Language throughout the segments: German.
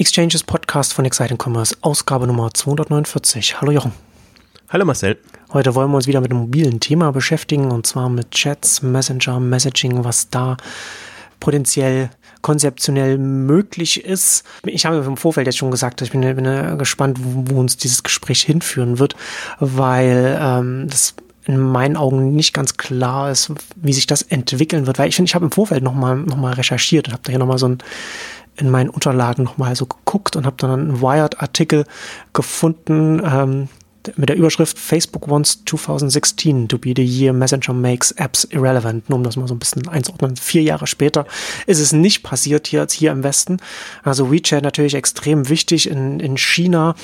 Exchanges Podcast von Exciting Commerce, Ausgabe Nummer 249. Hallo Jochen. Hallo Marcel. Heute wollen wir uns wieder mit einem mobilen Thema beschäftigen und zwar mit Chats, Messenger, Messaging, was da potenziell konzeptionell möglich ist. Ich habe im Vorfeld jetzt schon gesagt, ich bin, bin gespannt, wo, wo, uns dieses Gespräch hinführen wird, weil ähm, das in meinen Augen nicht ganz klar ist, wie sich das entwickeln wird, weil ich finde, ich habe im Vorfeld nochmal noch mal recherchiert und habe da hier nochmal so ein in meinen Unterlagen nochmal so geguckt und habe dann einen Wired-Artikel gefunden ähm, mit der Überschrift Facebook wants 2016 to be the year Messenger makes apps irrelevant. Nur um das mal so ein bisschen einzuordnen. Vier Jahre später ist es nicht passiert hier als hier im Westen. Also WeChat natürlich extrem wichtig in, in China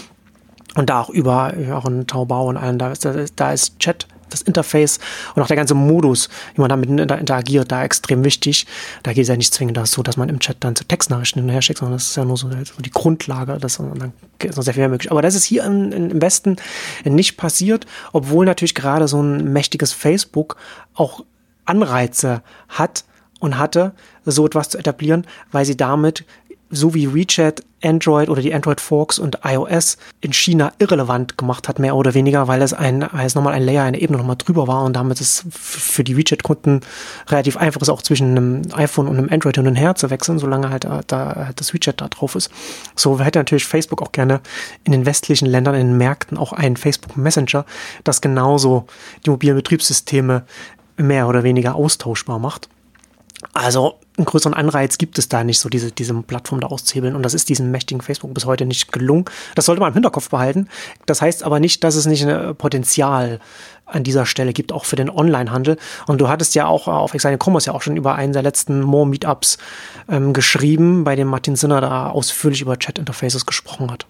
und da auch über, auch in Taobao und allen, da ist, da ist Chat das Interface und auch der ganze Modus, wie man damit interagiert, da extrem wichtig. Da geht es ja nicht zwingend so, dass man im Chat dann zu Textnachrichten hinterher schickt, sondern das ist ja nur so die Grundlage, das, und dann ist noch sehr viel mehr möglich. Aber das ist hier in, im Westen nicht passiert, obwohl natürlich gerade so ein mächtiges Facebook auch Anreize hat und hatte, so etwas zu etablieren, weil sie damit so wie WeChat Android oder die Android Forks und iOS in China irrelevant gemacht hat, mehr oder weniger, weil es ein, es nochmal ein Layer, eine Ebene nochmal drüber war und damit es für die WeChat-Kunden relativ einfach ist, auch zwischen einem iPhone und einem Android hin und her zu wechseln, solange halt da, da das WeChat da drauf ist. So hätte natürlich Facebook auch gerne in den westlichen Ländern, in den Märkten auch einen Facebook Messenger, das genauso die mobilen Betriebssysteme mehr oder weniger austauschbar macht. Also einen größeren Anreiz gibt es da nicht, so diese, diese Plattform da auszuhebeln. Und das ist diesem mächtigen Facebook bis heute nicht gelungen. Das sollte man im Hinterkopf behalten. Das heißt aber nicht, dass es nicht ein Potenzial an dieser Stelle gibt, auch für den Onlinehandel. Und du hattest ja auch auf Exciting Commerce ja auch schon über einen der letzten More Meetups ähm, geschrieben, bei dem Martin Sinner da ausführlich über Chat-Interfaces gesprochen hat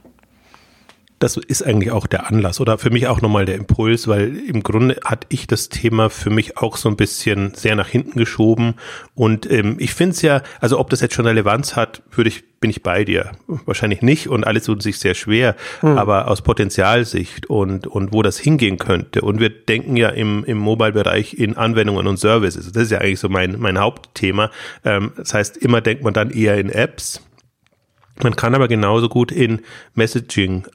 das ist eigentlich auch der Anlass oder für mich auch nochmal der Impuls, weil im Grunde hat ich das Thema für mich auch so ein bisschen sehr nach hinten geschoben. Und ähm, ich finde es ja, also ob das jetzt schon Relevanz hat, würde ich, bin ich bei dir. Wahrscheinlich nicht und alles tut sich sehr schwer, hm. aber aus Potenzialsicht und, und wo das hingehen könnte. Und wir denken ja im, im Mobile-Bereich in Anwendungen und Services, das ist ja eigentlich so mein, mein Hauptthema, ähm, das heißt immer denkt man dann eher in Apps, man kann aber genauso gut in Messaging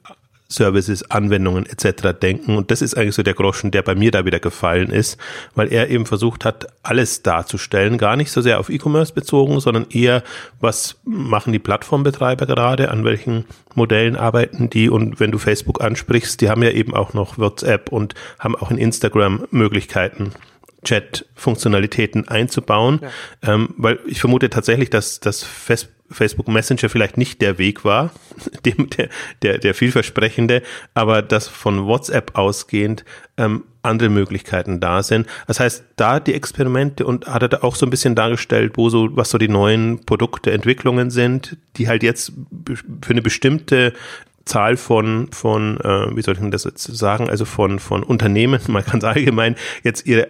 Services, Anwendungen etc. denken. Und das ist eigentlich so der Groschen, der bei mir da wieder gefallen ist, weil er eben versucht hat, alles darzustellen, gar nicht so sehr auf E-Commerce bezogen, sondern eher, was machen die Plattformbetreiber gerade, an welchen Modellen arbeiten die und wenn du Facebook ansprichst, die haben ja eben auch noch WhatsApp und haben auch in Instagram Möglichkeiten. Chat-Funktionalitäten einzubauen, ja. ähm, weil ich vermute tatsächlich, dass das Facebook Messenger vielleicht nicht der Weg war, dem, der, der, der vielversprechende, aber dass von WhatsApp ausgehend ähm, andere Möglichkeiten da sind. Das heißt, da die Experimente und hat er da auch so ein bisschen dargestellt, wo so, was so die neuen Produkte, Entwicklungen sind, die halt jetzt für eine bestimmte Zahl von, von äh, wie soll ich denn das jetzt sagen, also von, von Unternehmen, mal ganz allgemein, jetzt ihre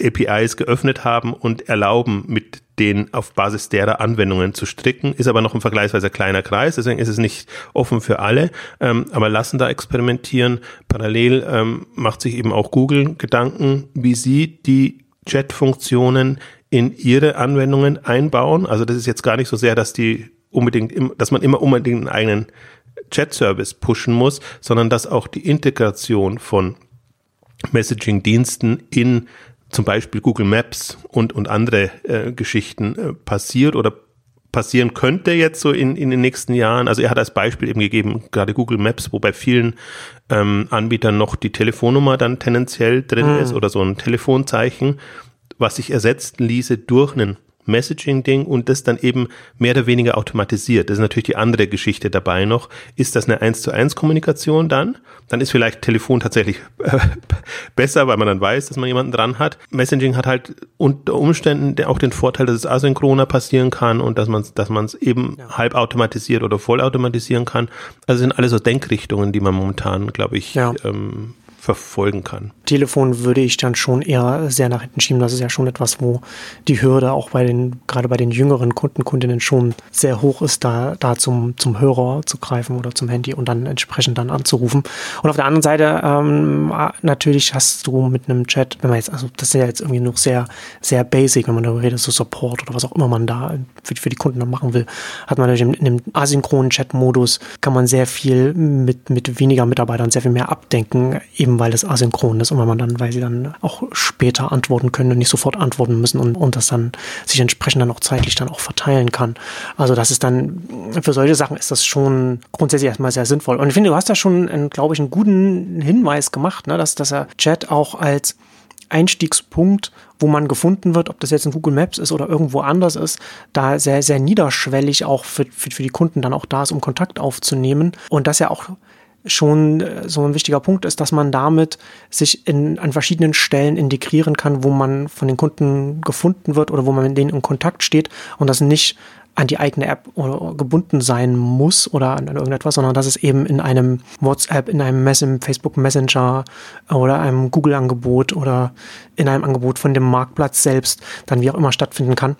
APIs geöffnet haben und erlauben, mit den auf Basis derer Anwendungen zu stricken, ist aber noch ein vergleichsweise kleiner Kreis, deswegen ist es nicht offen für alle, ähm, aber lassen da experimentieren. Parallel ähm, macht sich eben auch Google Gedanken, wie sie die Chat-Funktionen in ihre Anwendungen einbauen. Also das ist jetzt gar nicht so sehr, dass die unbedingt, dass man immer unbedingt einen eigenen Chat-Service pushen muss, sondern dass auch die Integration von Messaging-Diensten in zum Beispiel Google Maps und, und andere äh, Geschichten äh, passiert oder passieren könnte jetzt so in, in den nächsten Jahren. Also er hat als Beispiel eben gegeben, gerade Google Maps, wo bei vielen ähm, Anbietern noch die Telefonnummer dann tendenziell drin hm. ist oder so ein Telefonzeichen, was sich ersetzen ließe durch einen Messaging-Ding und das dann eben mehr oder weniger automatisiert. Das ist natürlich die andere Geschichte dabei noch. Ist das eine 1 zu 1 Kommunikation dann? Dann ist vielleicht Telefon tatsächlich äh, besser, weil man dann weiß, dass man jemanden dran hat. Messaging hat halt unter Umständen auch den Vorteil, dass es asynchroner passieren kann und dass man es dass man es eben ja. halb automatisiert oder voll automatisieren kann. Also sind alles so Denkrichtungen, die man momentan, glaube ich, ja. ähm, verfolgen kann. Telefon würde ich dann schon eher sehr nach hinten schieben. Das ist ja schon etwas, wo die Hürde auch bei den, gerade bei den jüngeren Kunden, Kundinnen schon sehr hoch ist, da, da zum, zum Hörer zu greifen oder zum Handy und dann entsprechend dann anzurufen. Und auf der anderen Seite, ähm, natürlich hast du mit einem Chat, wenn man jetzt, also das ist ja jetzt irgendwie noch sehr, sehr basic, wenn man darüber redet, so Support oder was auch immer man da für, für die Kunden dann machen will, hat man natürlich in, in dem asynchronen Chat-Modus kann man sehr viel mit, mit weniger Mitarbeitern sehr viel mehr abdenken, eben weil es asynchron ist und weil man dann, weil sie dann auch später antworten können und nicht sofort antworten müssen und, und das dann sich entsprechend dann auch zeitlich dann auch verteilen kann. Also das ist dann, für solche Sachen ist das schon grundsätzlich erstmal sehr sinnvoll. Und ich finde, du hast da schon, glaube ich, einen guten Hinweis gemacht, ne, dass, dass er Chat auch als Einstiegspunkt, wo man gefunden wird, ob das jetzt in Google Maps ist oder irgendwo anders ist, da sehr, sehr niederschwellig auch für, für, für die Kunden dann auch da ist, um Kontakt aufzunehmen. Und das ja auch schon äh, so ein wichtiger Punkt ist, dass man damit sich in, an verschiedenen Stellen integrieren kann, wo man von den Kunden gefunden wird oder wo man mit denen in Kontakt steht und das nicht an die eigene App gebunden sein muss oder an irgendetwas, sondern dass es eben in einem WhatsApp, in einem Mess Facebook Messenger oder einem Google-Angebot oder in einem Angebot von dem Marktplatz selbst dann wie auch immer stattfinden kann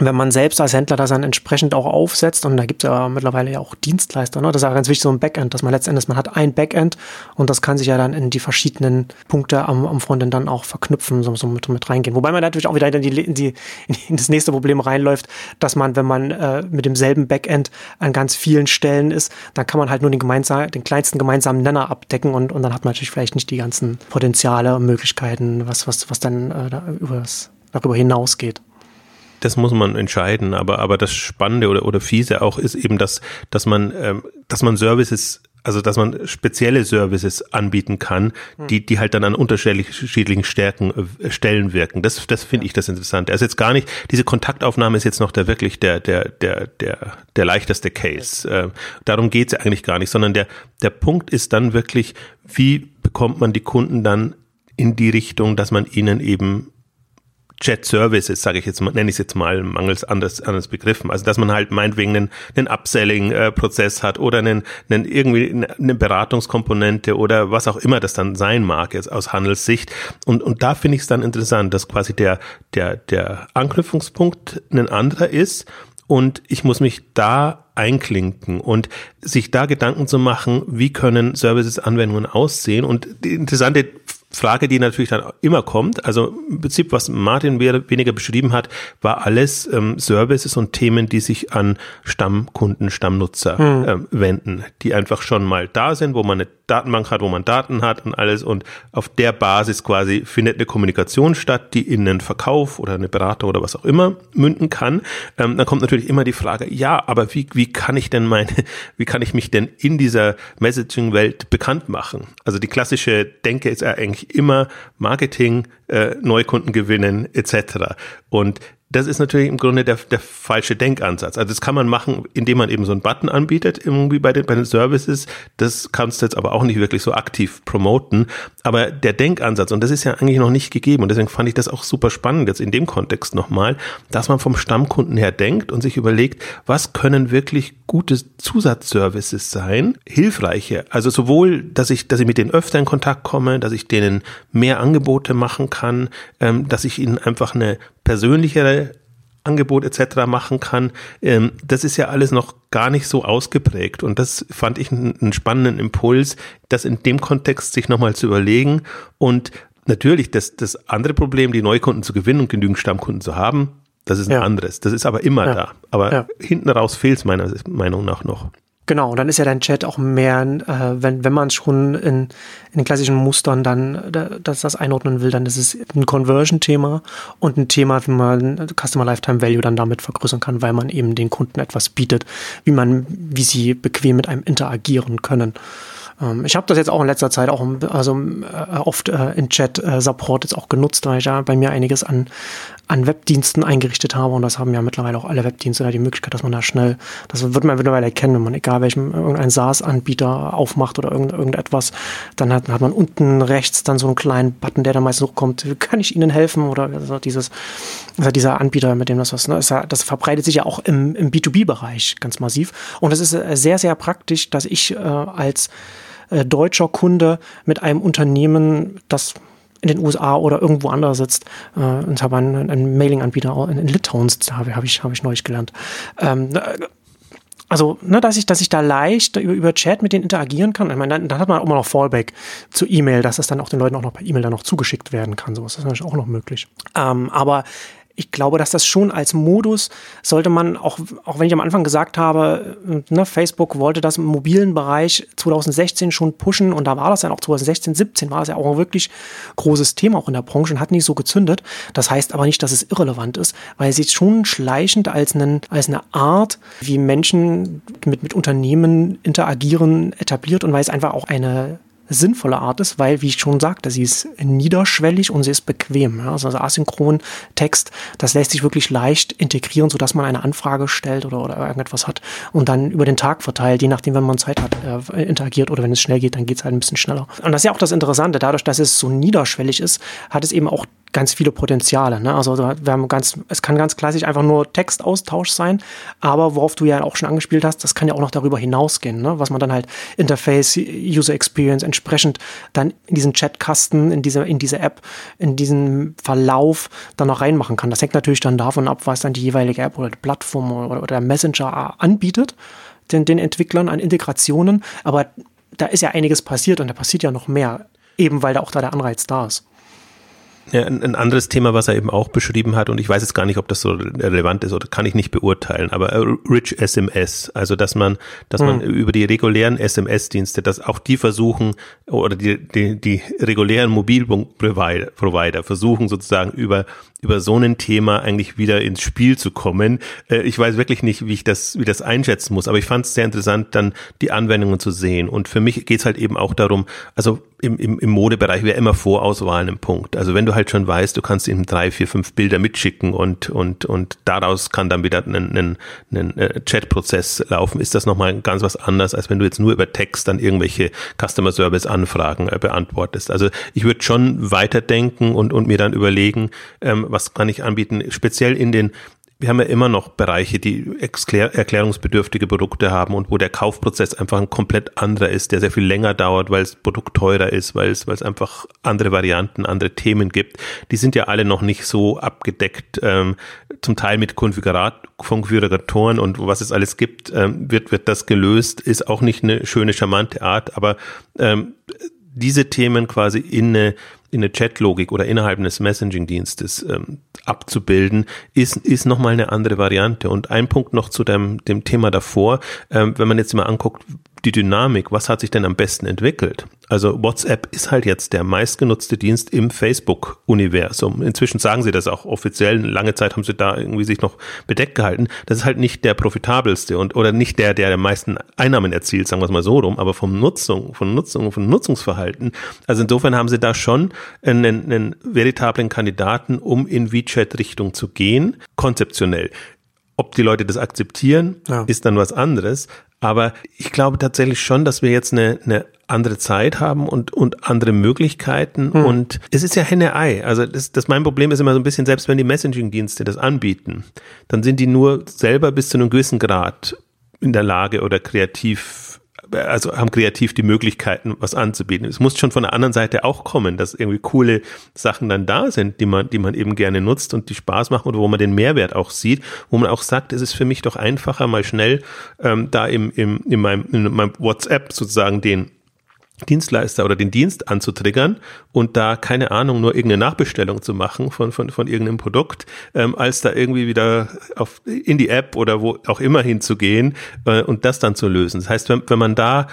wenn man selbst als Händler das dann entsprechend auch aufsetzt, und da gibt es ja mittlerweile ja auch Dienstleister, ne? das ist ja ganz wichtig, so ein Backend, dass man letztendlich, man hat ein Backend und das kann sich ja dann in die verschiedenen Punkte am, am Frontend dann auch verknüpfen, so, so mit, mit reingehen. Wobei man natürlich auch wieder in, die, in, die, in das nächste Problem reinläuft, dass man, wenn man äh, mit demselben Backend an ganz vielen Stellen ist, dann kann man halt nur den, gemeinsam, den kleinsten gemeinsamen Nenner abdecken und, und dann hat man natürlich vielleicht nicht die ganzen Potenziale und Möglichkeiten, was, was, was dann äh, da übers, darüber hinausgeht das muss man entscheiden. Aber, aber das Spannende oder, oder Fiese auch ist eben, dass, dass man, ähm, dass man Services also dass man spezielle Services anbieten kann, hm. die, die halt dann an unterschiedlichen Stärken, äh, Stellen wirken. Das, das finde ich das Interessante. Also jetzt gar nicht, diese Kontaktaufnahme ist jetzt noch der wirklich der, der, der, der, der leichteste Case. Äh, darum geht's ja eigentlich gar nicht, sondern der, der Punkt ist dann wirklich, wie bekommt man die Kunden dann in die Richtung, dass man ihnen eben Chat Services, sage ich jetzt mal, nenne ich es jetzt mal mangels anders, anders Begriffen. Also dass man halt meinetwegen einen, einen Upselling-Prozess hat oder einen, einen irgendwie eine Beratungskomponente oder was auch immer das dann sein mag jetzt aus Handelssicht. Und, und da finde ich es dann interessant, dass quasi der, der, der Anknüpfungspunkt ein anderer ist und ich muss mich da einklinken und sich da Gedanken zu machen, wie können Services, Anwendungen aussehen. Und die interessante Frage, die natürlich dann immer kommt, also im Prinzip, was Martin weniger beschrieben hat, war alles ähm, Services und Themen, die sich an Stammkunden, Stammnutzer hm. ähm, wenden, die einfach schon mal da sind, wo man eine Datenbank hat, wo man Daten hat und alles und auf der Basis quasi findet eine Kommunikation statt, die in einen Verkauf oder eine Beratung oder was auch immer münden kann. Ähm, dann kommt natürlich immer die Frage, ja, aber wie, wie kann ich denn meine, wie kann ich mich denn in dieser Messaging-Welt bekannt machen? Also die klassische Denke ist ja eigentlich immer Marketing, äh, Neukunden gewinnen etc. Und das ist natürlich im Grunde der, der falsche Denkansatz. Also das kann man machen, indem man eben so einen Button anbietet, irgendwie bei den, bei den Services. Das kannst du jetzt aber auch nicht wirklich so aktiv promoten. Aber der Denkansatz, und das ist ja eigentlich noch nicht gegeben, und deswegen fand ich das auch super spannend jetzt in dem Kontext nochmal, dass man vom Stammkunden her denkt und sich überlegt, was können wirklich gute Zusatzservices sein, hilfreiche. Also sowohl, dass ich, dass ich mit denen öfter in Kontakt komme, dass ich denen mehr Angebote machen kann, ähm, dass ich ihnen einfach eine persönlichere Angebot etc. machen kann, ähm, das ist ja alles noch gar nicht so ausgeprägt. Und das fand ich einen, einen spannenden Impuls, das in dem Kontext sich nochmal zu überlegen. Und natürlich das, das andere Problem, die Neukunden zu gewinnen und genügend Stammkunden zu haben, das ist ein ja. anderes. Das ist aber immer ja. da. Aber ja. hinten raus fehlt es meiner Meinung nach noch. Genau, dann ist ja dein Chat auch mehr, äh, wenn, wenn man schon in, in den klassischen Mustern dann dass das einordnen will, dann ist es ein Conversion-Thema und ein Thema, wie man Customer Lifetime Value dann damit vergrößern kann, weil man eben den Kunden etwas bietet, wie man, wie sie bequem mit einem interagieren können. Ähm, ich habe das jetzt auch in letzter Zeit auch also äh, oft äh, in Chat äh, Support jetzt auch genutzt, weil ich ja bei mir einiges an an Webdiensten eingerichtet habe. Und das haben ja mittlerweile auch alle Webdienste da die Möglichkeit, dass man da schnell, das wird man mittlerweile erkennen, wenn man egal welchem irgendein SaaS-Anbieter aufmacht oder irgend, irgendetwas, dann hat, hat man unten rechts dann so einen kleinen Button, der da meistens hochkommt, kann ich Ihnen helfen? Oder also dieses, also dieser Anbieter, mit dem das was, ne, das verbreitet sich ja auch im, im B2B-Bereich ganz massiv. Und es ist sehr, sehr praktisch, dass ich äh, als äh, deutscher Kunde mit einem Unternehmen, das in den USA oder irgendwo anders sitzt. Äh, und habe einen, einen Mailing-Anbieter in, in Litauen sitzt, habe hab ich, hab ich neulich gelernt. Ähm, also, ne, dass ich, dass ich da leicht über, über Chat mit denen interagieren kann. Ich meine, dann, dann hat man auch immer noch Fallback zu E-Mail, dass es dann auch den Leuten auch noch per E-Mail dann noch zugeschickt werden kann. Sowas ist natürlich auch noch möglich. Ähm, aber ich glaube, dass das schon als Modus sollte man, auch, auch wenn ich am Anfang gesagt habe, ne, Facebook wollte das im mobilen Bereich 2016 schon pushen und da war das dann auch 2016, 17 war das ja auch ein wirklich großes Thema auch in der Branche und hat nicht so gezündet. Das heißt aber nicht, dass es irrelevant ist, weil es sich schon schleichend als, einen, als eine Art, wie Menschen mit, mit Unternehmen interagieren, etabliert und weil es einfach auch eine sinnvolle Art ist, weil, wie ich schon sagte, sie ist niederschwellig und sie ist bequem. Ja? Also asynchron Text, das lässt sich wirklich leicht integrieren, sodass man eine Anfrage stellt oder, oder irgendetwas hat und dann über den Tag verteilt, je nachdem, wenn man Zeit hat, äh, interagiert oder wenn es schnell geht, dann geht es halt ein bisschen schneller. Und das ist ja auch das Interessante, dadurch, dass es so niederschwellig ist, hat es eben auch ganz viele Potenziale. Ne? Also wir haben ganz, es kann ganz klassisch einfach nur Textaustausch sein, aber worauf du ja auch schon angespielt hast, das kann ja auch noch darüber hinausgehen, ne? was man dann halt Interface, User Experience entsprechend dann in diesen Chatkasten, in diese, in diese App, in diesen Verlauf dann noch reinmachen kann. Das hängt natürlich dann davon ab, was dann die jeweilige App oder die Plattform oder, oder der Messenger anbietet, den, den Entwicklern an Integrationen. Aber da ist ja einiges passiert und da passiert ja noch mehr, eben weil da auch da der Anreiz da ist. Ja, ein, ein anderes Thema, was er eben auch beschrieben hat, und ich weiß jetzt gar nicht, ob das so relevant ist oder kann ich nicht beurteilen, aber äh, Rich SMS, also dass man, dass man hm. über die regulären SMS-Dienste, dass auch die versuchen, oder die, die, die regulären Mobilfunkprovider versuchen sozusagen über über so ein Thema eigentlich wieder ins Spiel zu kommen. Äh, ich weiß wirklich nicht, wie ich das, wie das einschätzen muss, aber ich fand es sehr interessant, dann die Anwendungen zu sehen. Und für mich geht es halt eben auch darum, also im, im, im Modebereich wäre immer Vorauswahl ein Punkt. Also wenn du halt schon weißt, du kannst ihm drei, vier, fünf Bilder mitschicken und, und, und daraus kann dann wieder ein, ein, ein äh, Chatprozess laufen, ist das nochmal ganz was anderes, als wenn du jetzt nur über Text dann irgendwelche Customer Service Anfragen äh, beantwortest. Also ich würde schon weiterdenken und, und mir dann überlegen, ähm, was kann ich anbieten, speziell in den wir haben ja immer noch Bereiche, die erklärungsbedürftige Produkte haben und wo der Kaufprozess einfach ein komplett anderer ist, der sehr viel länger dauert, weil das Produkt teurer ist, weil es, weil es einfach andere Varianten, andere Themen gibt. Die sind ja alle noch nicht so abgedeckt, ähm, zum Teil mit Konfigurat Konfiguratoren und was es alles gibt, ähm, wird, wird das gelöst, ist auch nicht eine schöne, charmante Art, aber ähm, diese Themen quasi in eine in eine Chatlogik oder innerhalb eines Messaging-Dienstes ähm, abzubilden, ist, ist nochmal eine andere Variante. Und ein Punkt noch zu dem, dem Thema davor, ähm, wenn man jetzt mal anguckt, die Dynamik, was hat sich denn am besten entwickelt? Also WhatsApp ist halt jetzt der meistgenutzte Dienst im Facebook-Universum. Inzwischen sagen sie das auch offiziell. Lange Zeit haben sie da irgendwie sich noch bedeckt gehalten. Das ist halt nicht der profitabelste und oder nicht der, der am meisten Einnahmen erzielt, sagen wir es mal so rum, aber vom Nutzung, von Nutzung, von Nutzungsverhalten. Also insofern haben sie da schon einen, einen veritablen Kandidaten, um in WeChat-Richtung zu gehen, konzeptionell. Ob die Leute das akzeptieren, ja. ist dann was anderes. Aber ich glaube tatsächlich schon, dass wir jetzt eine, eine andere Zeit haben und, und andere Möglichkeiten. Hm. Und es ist ja Henne-Ei. Also das, das mein Problem ist immer so ein bisschen, selbst wenn die Messaging-Dienste das anbieten, dann sind die nur selber bis zu einem gewissen Grad in der Lage oder kreativ also haben kreativ die Möglichkeiten, was anzubieten. Es muss schon von der anderen Seite auch kommen, dass irgendwie coole Sachen dann da sind, die man, die man eben gerne nutzt und die Spaß machen oder wo man den Mehrwert auch sieht, wo man auch sagt, es ist für mich doch einfacher, mal schnell ähm, da im, im, in, meinem, in meinem WhatsApp sozusagen den Dienstleister oder den Dienst anzutriggern und da keine Ahnung nur irgendeine Nachbestellung zu machen von von von irgendeinem Produkt, ähm, als da irgendwie wieder auf in die App oder wo auch immer hinzugehen äh, und das dann zu lösen. Das heißt, wenn, wenn man da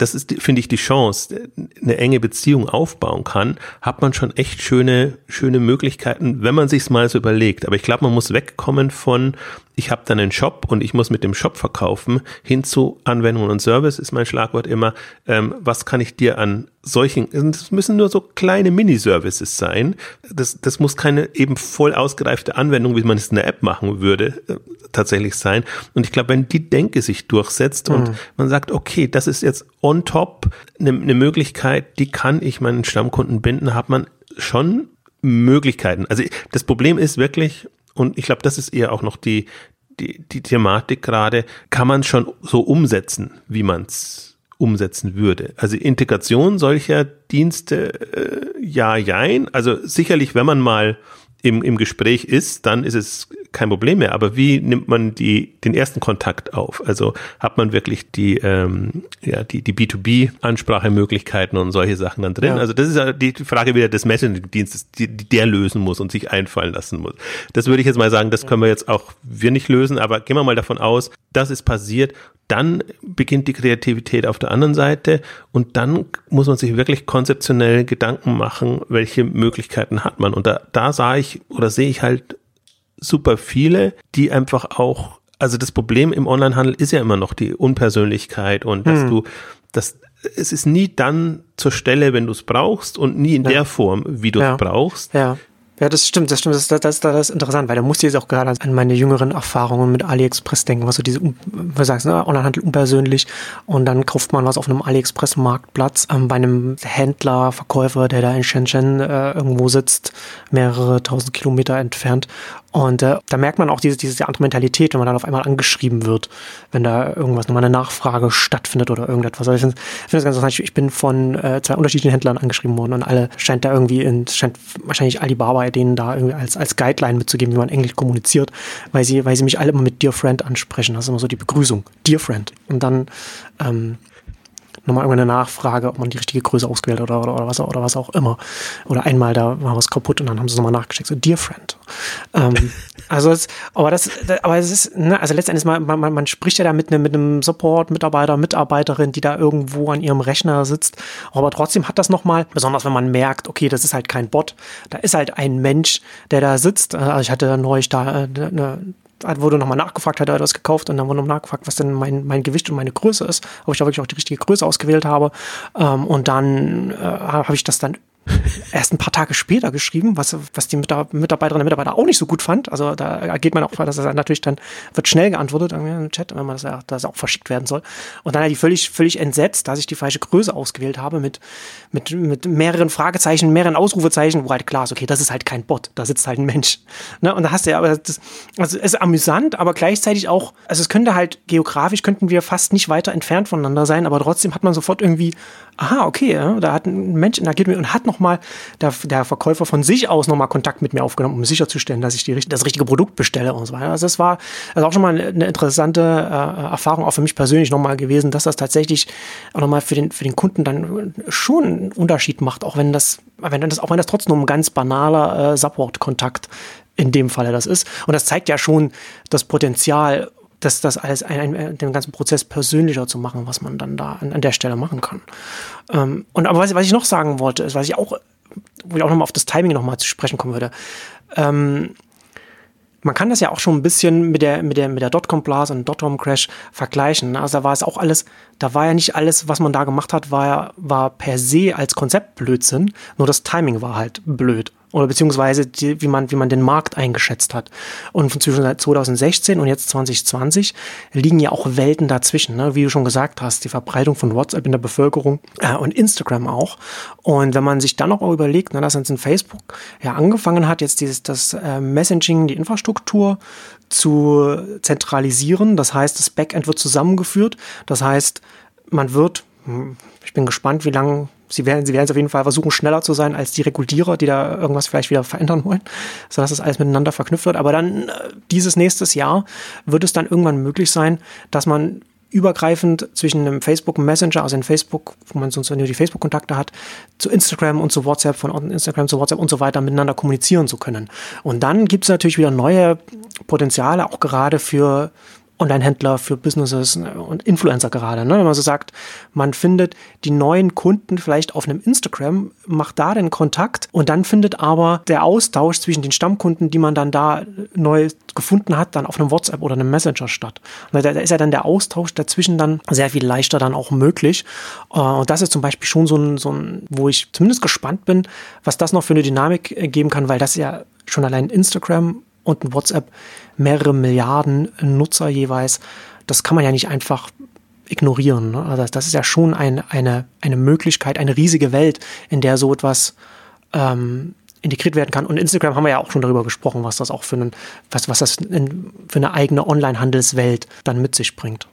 das ist, finde ich, die Chance, eine enge Beziehung aufbauen kann, hat man schon echt schöne, schöne Möglichkeiten, wenn man sich's mal so überlegt. Aber ich glaube, man muss wegkommen von, ich habe dann einen Shop und ich muss mit dem Shop verkaufen, hin zu Anwendungen und Service ist mein Schlagwort immer, ähm, was kann ich dir an solchen, das müssen nur so kleine Mini-Services sein. Das, das muss keine eben voll ausgereifte Anwendung, wie man es in der App machen würde, äh, tatsächlich sein. Und ich glaube, wenn die Denke sich durchsetzt mhm. und man sagt, okay, das ist jetzt on top eine, eine Möglichkeit, die kann ich meinen Stammkunden binden, hat man schon Möglichkeiten. Also das Problem ist wirklich, und ich glaube, das ist eher auch noch die, die, die Thematik gerade, kann man schon so umsetzen, wie man es umsetzen würde. Also Integration solcher Dienste, äh, ja, jein. Also sicherlich, wenn man mal im, im Gespräch ist, dann ist es kein Problem mehr. Aber wie nimmt man die, den ersten Kontakt auf? Also hat man wirklich die, ähm, ja, die, die B2B-Ansprachemöglichkeiten und solche Sachen dann drin? Ja. Also das ist ja die Frage wieder des Messaging-Dienstes, die, die der lösen muss und sich einfallen lassen muss. Das würde ich jetzt mal sagen, das können wir jetzt auch wir nicht lösen, aber gehen wir mal davon aus, das ist passiert dann beginnt die Kreativität auf der anderen Seite und dann muss man sich wirklich konzeptionell Gedanken machen, welche Möglichkeiten hat man. Und da, da sah ich oder sehe ich halt super viele, die einfach auch, also das Problem im Onlinehandel ist ja immer noch die Unpersönlichkeit und dass hm. du, das, es ist nie dann zur Stelle, wenn du es brauchst und nie in ja. der Form, wie du es ja. brauchst. Ja. Ja, das stimmt, das stimmt. Das, das, das, das ist interessant, weil da musste ich jetzt auch gerade an meine jüngeren Erfahrungen mit AliExpress denken, was so diese, was sagst ne, Onlinehandel unpersönlich und dann kauft man was auf einem AliExpress-Marktplatz ähm, bei einem Händler, Verkäufer, der da in Shenzhen äh, irgendwo sitzt, mehrere tausend Kilometer entfernt und äh, da merkt man auch diese, diese andere Mentalität, wenn man dann auf einmal angeschrieben wird, wenn da irgendwas, nochmal eine Nachfrage stattfindet oder irgendetwas. Also ich finde find das ganz interessant. Ich bin von äh, zwei unterschiedlichen Händlern angeschrieben worden und alle scheint da irgendwie, in, scheint wahrscheinlich Alibaba denen da irgendwie als, als Guideline mitzugeben, wie man Englisch kommuniziert, weil sie, weil sie mich alle immer mit Dear Friend ansprechen. Das ist immer so die Begrüßung. Dear Friend. Und dann ähm, nochmal irgendeine Nachfrage, ob man die richtige Größe ausgewählt hat oder, oder, oder, was, oder was auch immer. Oder einmal da war was kaputt und dann haben sie es nochmal nachgeschickt, so Dear Friend. ähm, also, es, aber das, aber es ist, ne, also letztendlich, man, man, man spricht ja da mit einem, mit einem Support-Mitarbeiter, Mitarbeiterin, die da irgendwo an ihrem Rechner sitzt. Aber trotzdem hat das nochmal, besonders wenn man merkt, okay, das ist halt kein Bot, da ist halt ein Mensch, der da sitzt. Also ich hatte neulich da eine, wurde nochmal nachgefragt, hat er das gekauft und dann wurde nochmal nachgefragt, was denn mein, mein Gewicht und meine Größe ist, ob ich da wirklich auch die richtige Größe ausgewählt habe. Ähm, und dann äh, habe ich das dann erst ein paar Tage später geschrieben, was, was die Mitarbeiterinnen und Mitarbeiter auch nicht so gut fand. Also da geht man auch, dass das natürlich dann wird schnell geantwortet im Chat, wenn man das, das auch verschickt werden soll. Und dann hat die völlig, völlig entsetzt, dass ich die falsche Größe ausgewählt habe mit, mit, mit mehreren Fragezeichen, mehreren Ausrufezeichen, wo halt klar ist, okay, das ist halt kein Bot, da sitzt halt ein Mensch. Ne? Und da hast du ja, aber das, also es ist amüsant, aber gleichzeitig auch, also es könnte halt geografisch könnten wir fast nicht weiter entfernt voneinander sein, aber trotzdem hat man sofort irgendwie, aha, okay, da hat ein Mensch interagiert mit und hat nochmal der, der Verkäufer von sich aus nochmal Kontakt mit mir aufgenommen, um sicherzustellen, dass ich die, das richtige Produkt bestelle und so weiter. Also das war also auch schon mal eine interessante äh, Erfahrung, auch für mich persönlich nochmal gewesen, dass das tatsächlich auch nochmal für den, für den Kunden dann schon einen Unterschied macht, auch wenn das, wenn das, auch wenn das trotzdem nur ein ganz banaler äh, Support-Kontakt in dem Falle das ist. Und das zeigt ja schon das Potenzial, das, das alles ein, ein, den ganzen Prozess persönlicher zu machen, was man dann da an, an der Stelle machen kann. Ähm, und aber was, was ich noch sagen wollte, ist, was ich auch wo ich auch nochmal auf das Timing nochmal zu sprechen kommen würde. Ähm, man kann das ja auch schon ein bisschen mit der, mit der, mit der Dotcom-Blase und Dotcom-Crash vergleichen. Also da war es auch alles, da war ja nicht alles, was man da gemacht hat, war, war per se als Konzept Blödsinn, nur das Timing war halt blöd oder beziehungsweise die, wie man wie man den Markt eingeschätzt hat. Und zwischen 2016 und jetzt 2020 liegen ja auch Welten dazwischen, ne? wie du schon gesagt hast, die Verbreitung von WhatsApp in der Bevölkerung äh, und Instagram auch. Und wenn man sich dann noch überlegt, ne, dass jetzt in Facebook ja angefangen hat, jetzt dieses das äh, Messaging, die Infrastruktur zu zentralisieren, das heißt, das Backend wird zusammengeführt, das heißt, man wird hm, ich bin gespannt, wie lange sie werden, sie werden es auf jeden Fall versuchen, schneller zu sein als die Regulierer, die da irgendwas vielleicht wieder verändern wollen, sodass das alles miteinander verknüpft wird. Aber dann äh, dieses nächstes Jahr wird es dann irgendwann möglich sein, dass man übergreifend zwischen einem Facebook Messenger, also in Facebook, wo man sonst nur die Facebook-Kontakte hat, zu Instagram und zu WhatsApp, von Instagram zu WhatsApp und so weiter miteinander kommunizieren zu können. Und dann gibt es natürlich wieder neue Potenziale, auch gerade für Online-Händler, für Businesses und Influencer gerade. Ne? Wenn man so sagt, man findet die neuen Kunden vielleicht auf einem Instagram, macht da den Kontakt und dann findet aber der Austausch zwischen den Stammkunden, die man dann da neu gefunden hat, dann auf einem WhatsApp oder einem Messenger statt. Und da, ist ja dann der Austausch dazwischen dann sehr viel leichter dann auch möglich. Äh, und das ist zum Beispiel schon so ein, so ein, wo ich zumindest gespannt bin, was das noch für eine Dynamik äh, geben kann, weil das ja schon allein Instagram und ein WhatsApp mehrere Milliarden Nutzer jeweils. Das kann man ja nicht einfach ignorieren. Ne? Also das ist ja schon ein, eine, eine Möglichkeit, eine riesige Welt, in der so etwas ähm, integriert werden kann. Und Instagram haben wir ja auch schon darüber gesprochen, was das auch für, einen, was, was das in, für eine eigene Online-Handelswelt dann mit sich bringt.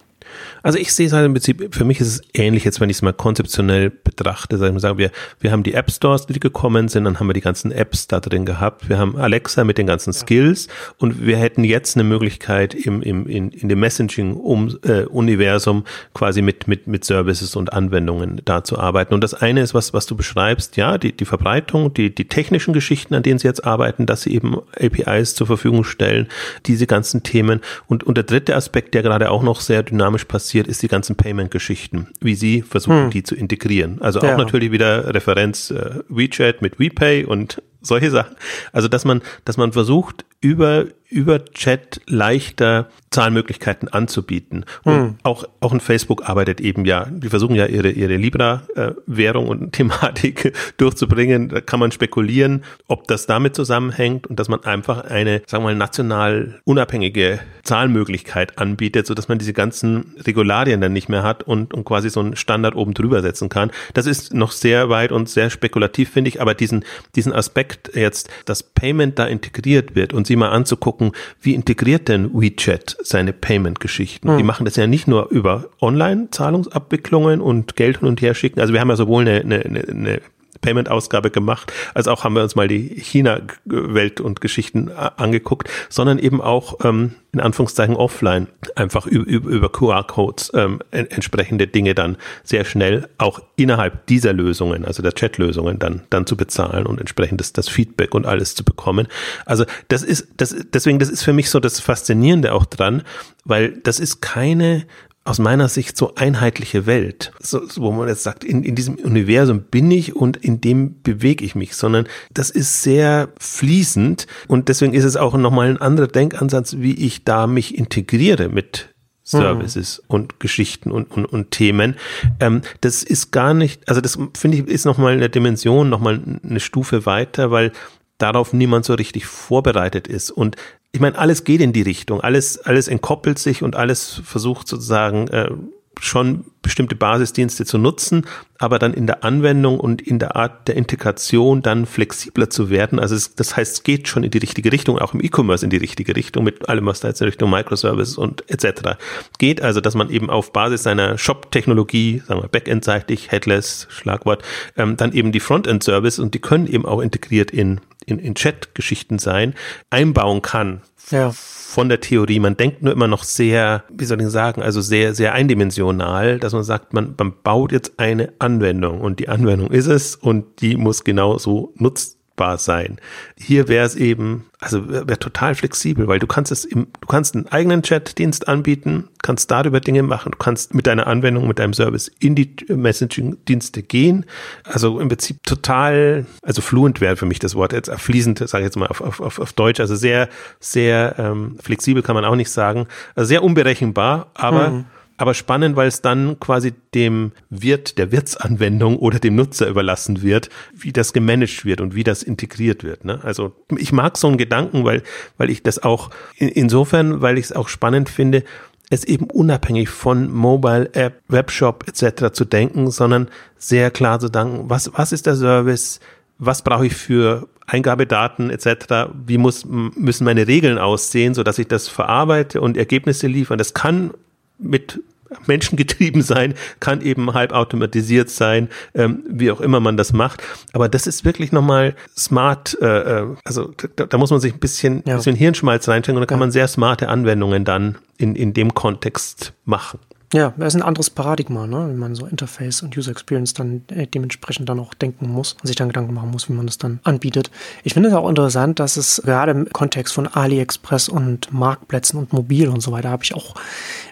Also ich sehe es halt im Prinzip, für mich ist es ähnlich, jetzt wenn ich es mal konzeptionell betrachte. Sagen wir, wir haben die App Stores, die gekommen sind, dann haben wir die ganzen Apps da drin gehabt. Wir haben Alexa mit den ganzen Skills und wir hätten jetzt eine Möglichkeit im, im, in, in dem Messaging-Universum äh, quasi mit, mit, mit Services und Anwendungen da zu arbeiten. Und das eine ist, was, was du beschreibst, ja, die, die Verbreitung, die, die technischen Geschichten, an denen sie jetzt arbeiten, dass sie eben APIs zur Verfügung stellen, diese ganzen Themen. Und, und der dritte Aspekt, der gerade auch noch sehr dynamisch passiert, ist die ganzen Payment-Geschichten, wie sie versuchen, hm. die zu integrieren. Also auch ja. natürlich wieder Referenz äh, WeChat mit WePay und solche Sachen. Also dass man, dass man versucht, über, über Chat leichter Zahlmöglichkeiten anzubieten. Und hm. auch, auch ein Facebook arbeitet eben ja, die versuchen ja ihre, ihre Libra-Währung und Thematik durchzubringen. Da kann man spekulieren, ob das damit zusammenhängt und dass man einfach eine, sagen wir mal, national unabhängige Zahlmöglichkeit anbietet, so dass man diese ganzen Regularien dann nicht mehr hat und, und quasi so einen Standard oben drüber setzen kann. Das ist noch sehr weit und sehr spekulativ, finde ich, aber diesen, diesen Aspekt jetzt, dass Payment da integriert wird und sie mal anzugucken, wie integriert denn WeChat seine Payment-Geschichten? Mhm. Die machen das ja nicht nur über Online-Zahlungsabwicklungen und Geld hin und her schicken. Also wir haben ja sowohl eine, eine, eine Payment-Ausgabe gemacht, als auch haben wir uns mal die China-Welt und Geschichten angeguckt, sondern eben auch ähm, in Anführungszeichen offline einfach über, über QR-Codes ähm, entsprechende Dinge dann sehr schnell auch innerhalb dieser Lösungen, also der Chat-Lösungen dann dann zu bezahlen und entsprechend das, das Feedback und alles zu bekommen. Also das ist das deswegen das ist für mich so das Faszinierende auch dran, weil das ist keine aus meiner Sicht so einheitliche Welt, so, wo man jetzt sagt, in, in diesem Universum bin ich und in dem bewege ich mich, sondern das ist sehr fließend und deswegen ist es auch nochmal ein anderer Denkansatz, wie ich da mich integriere mit Services mhm. und Geschichten und, und, und Themen. Ähm, das ist gar nicht, also das finde ich ist nochmal eine Dimension, nochmal eine Stufe weiter, weil darauf niemand so richtig vorbereitet ist. Und ich meine, alles geht in die Richtung, alles, alles entkoppelt sich und alles versucht sozusagen äh, schon bestimmte Basisdienste zu nutzen, aber dann in der Anwendung und in der Art der Integration dann flexibler zu werden. Also es, das heißt, es geht schon in die richtige Richtung, auch im E-Commerce in die richtige Richtung, mit allem, was da jetzt in Richtung Microservices und etc. geht. Also, dass man eben auf Basis seiner Shop-Technologie, sagen wir Backend-seitig, Headless, Schlagwort, ähm, dann eben die Frontend-Service und die können eben auch integriert in in, in Chat-Geschichten sein, einbauen kann. Ja. Von der Theorie. Man denkt nur immer noch sehr, wie soll ich sagen, also sehr, sehr eindimensional, dass man sagt, man, man baut jetzt eine Anwendung und die Anwendung ist es und die muss genau so nutzt nutzbar sein. Hier wäre es eben, also wäre total flexibel, weil du kannst es im, du kannst einen eigenen Chat-Dienst anbieten, kannst darüber Dinge machen, du kannst mit deiner Anwendung, mit deinem Service in die Messaging-Dienste gehen. Also im Prinzip total, also fluent wäre für mich das Wort jetzt fließend, sage ich jetzt mal auf, auf, auf Deutsch, also sehr, sehr ähm, flexibel kann man auch nicht sagen, also sehr unberechenbar, aber mhm aber spannend, weil es dann quasi dem Wirt, der Wirtsanwendung oder dem Nutzer überlassen wird, wie das gemanagt wird und wie das integriert wird. Ne? Also ich mag so einen Gedanken, weil, weil ich das auch in, insofern, weil ich es auch spannend finde, es eben unabhängig von Mobile App, Webshop etc. zu denken, sondern sehr klar zu denken, was, was ist der Service, was brauche ich für Eingabedaten etc., wie muss, müssen meine Regeln aussehen, so dass ich das verarbeite und Ergebnisse liefern. Das kann mit Menschen getrieben sein, kann eben halb automatisiert sein, ähm, wie auch immer man das macht. Aber das ist wirklich nochmal smart, äh, äh, also da, da, muss man sich ein bisschen, ja. bisschen Hirnschmalz reinstecken und da kann ja. man sehr smarte Anwendungen dann in, in dem Kontext machen. Ja, das ist ein anderes Paradigma, ne? wenn man so Interface und User Experience dann äh, dementsprechend dann auch denken muss und sich dann Gedanken machen muss, wie man das dann anbietet. Ich finde es auch interessant, dass es gerade im Kontext von AliExpress und Marktplätzen und Mobil und so weiter habe ich auch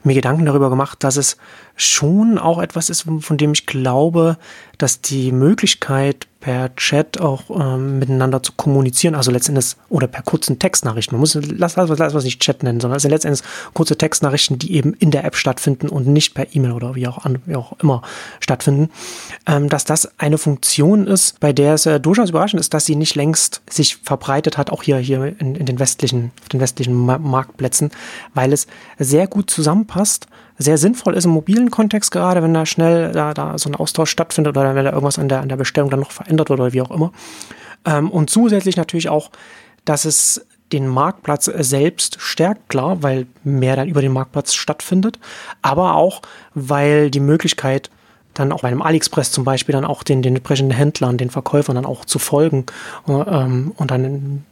mir Gedanken darüber gemacht, dass es schon auch etwas ist, von dem ich glaube, dass die Möglichkeit per Chat auch ähm, miteinander zu kommunizieren, also letztendlich oder per kurzen Textnachrichten. Man muss lass, lass, lass was nicht Chat nennen, sondern es letztendlich kurze Textnachrichten, die eben in der App stattfinden und nicht per E-Mail oder wie auch, an, wie auch immer stattfinden, ähm, dass das eine Funktion ist, bei der es äh, durchaus überraschend ist, dass sie nicht längst sich verbreitet hat, auch hier hier in, in den westlichen, auf den westlichen Marktplätzen, weil es sehr gut zusammenpasst sehr sinnvoll ist im mobilen Kontext gerade, wenn da schnell da, da so ein Austausch stattfindet oder wenn da irgendwas an der, an der Bestellung dann noch verändert wird oder wie auch immer. Ähm, und zusätzlich natürlich auch, dass es den Marktplatz selbst stärkt, klar, weil mehr dann über den Marktplatz stattfindet, aber auch, weil die Möglichkeit, dann auch bei einem AliExpress zum Beispiel dann auch den, den entsprechenden Händlern, den Verkäufern dann auch zu folgen äh, ähm, und dann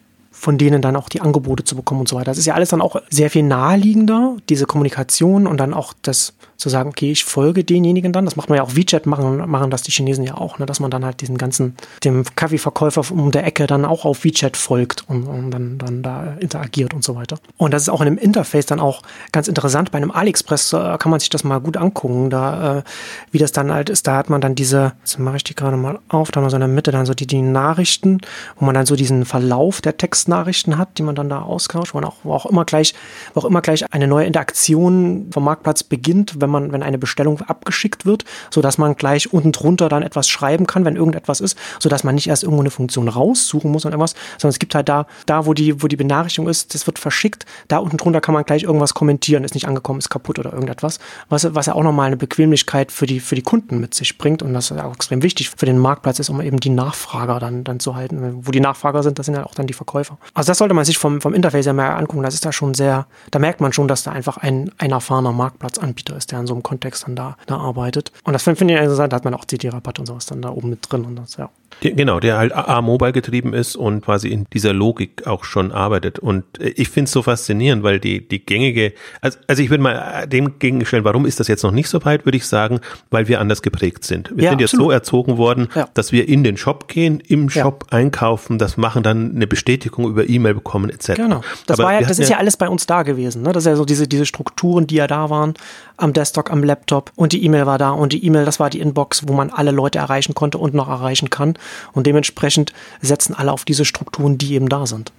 von denen dann auch die Angebote zu bekommen und so weiter. Das ist ja alles dann auch sehr viel naheliegender, diese Kommunikation und dann auch das zu sagen, okay, ich folge denjenigen dann. Das macht man ja auch WeChat, machen, machen das die Chinesen ja auch, ne? dass man dann halt diesen ganzen, dem Kaffeeverkäufer um der Ecke dann auch auf WeChat folgt und, und dann, dann da interagiert und so weiter. Und das ist auch in dem Interface dann auch ganz interessant. Bei einem AliExpress äh, kann man sich das mal gut angucken, da, äh, wie das dann halt ist. Da hat man dann diese, jetzt mache ich die gerade mal auf, da haben wir so in der Mitte dann so die, die Nachrichten, wo man dann so diesen Verlauf der Textnachrichten hat, die man dann da austauscht, wo, auch, wo auch wo auch immer gleich eine neue Interaktion vom Marktplatz beginnt, wenn man, wenn eine Bestellung abgeschickt wird, so dass man gleich unten drunter dann etwas schreiben kann, wenn irgendetwas ist, so dass man nicht erst irgendwo eine Funktion raussuchen muss und irgendwas, sondern es gibt halt da, da, wo die, wo die Benachrichtigung ist, das wird verschickt, da unten drunter kann man gleich irgendwas kommentieren, ist nicht angekommen, ist kaputt oder irgendetwas, was, was ja auch nochmal eine Bequemlichkeit für die, für die Kunden mit sich bringt und das auch extrem wichtig für den Marktplatz ist, um eben die Nachfrager dann, dann zu halten. Wo die Nachfrager sind, das sind ja auch dann die Verkäufer. Also das sollte man sich vom, vom Interface ja mehr angucken, das ist da schon sehr, da merkt man schon, dass da einfach ein, ein erfahrener Marktplatzanbieter ist, der in so einem Kontext dann da, da arbeitet. Und das finde ich interessant, da hat man auch CD-Rabatt und sowas dann da oben mit drin und das, ja. Genau, der halt A-Mobile getrieben ist und quasi in dieser Logik auch schon arbeitet. Und äh, ich finde es so faszinierend, weil die, die gängige, also, also ich würde mal dem gegenstellen, warum ist das jetzt noch nicht so weit, würde ich sagen, weil wir anders geprägt sind. Wir ja, sind jetzt absolut. so erzogen worden, ja. dass wir in den Shop gehen, im Shop ja. einkaufen, das machen, dann eine Bestätigung über E-Mail bekommen, etc. Genau. Das, war ja, das ist ja alles bei uns da gewesen. Ne? Das ist ja so diese, diese Strukturen, die ja da waren, am Desktop, am Laptop und die E-Mail war da und die E-Mail, das war die Inbox, wo man alle Leute erreichen konnte und noch erreichen kann. Und dementsprechend setzen alle auf diese Strukturen, die eben da sind.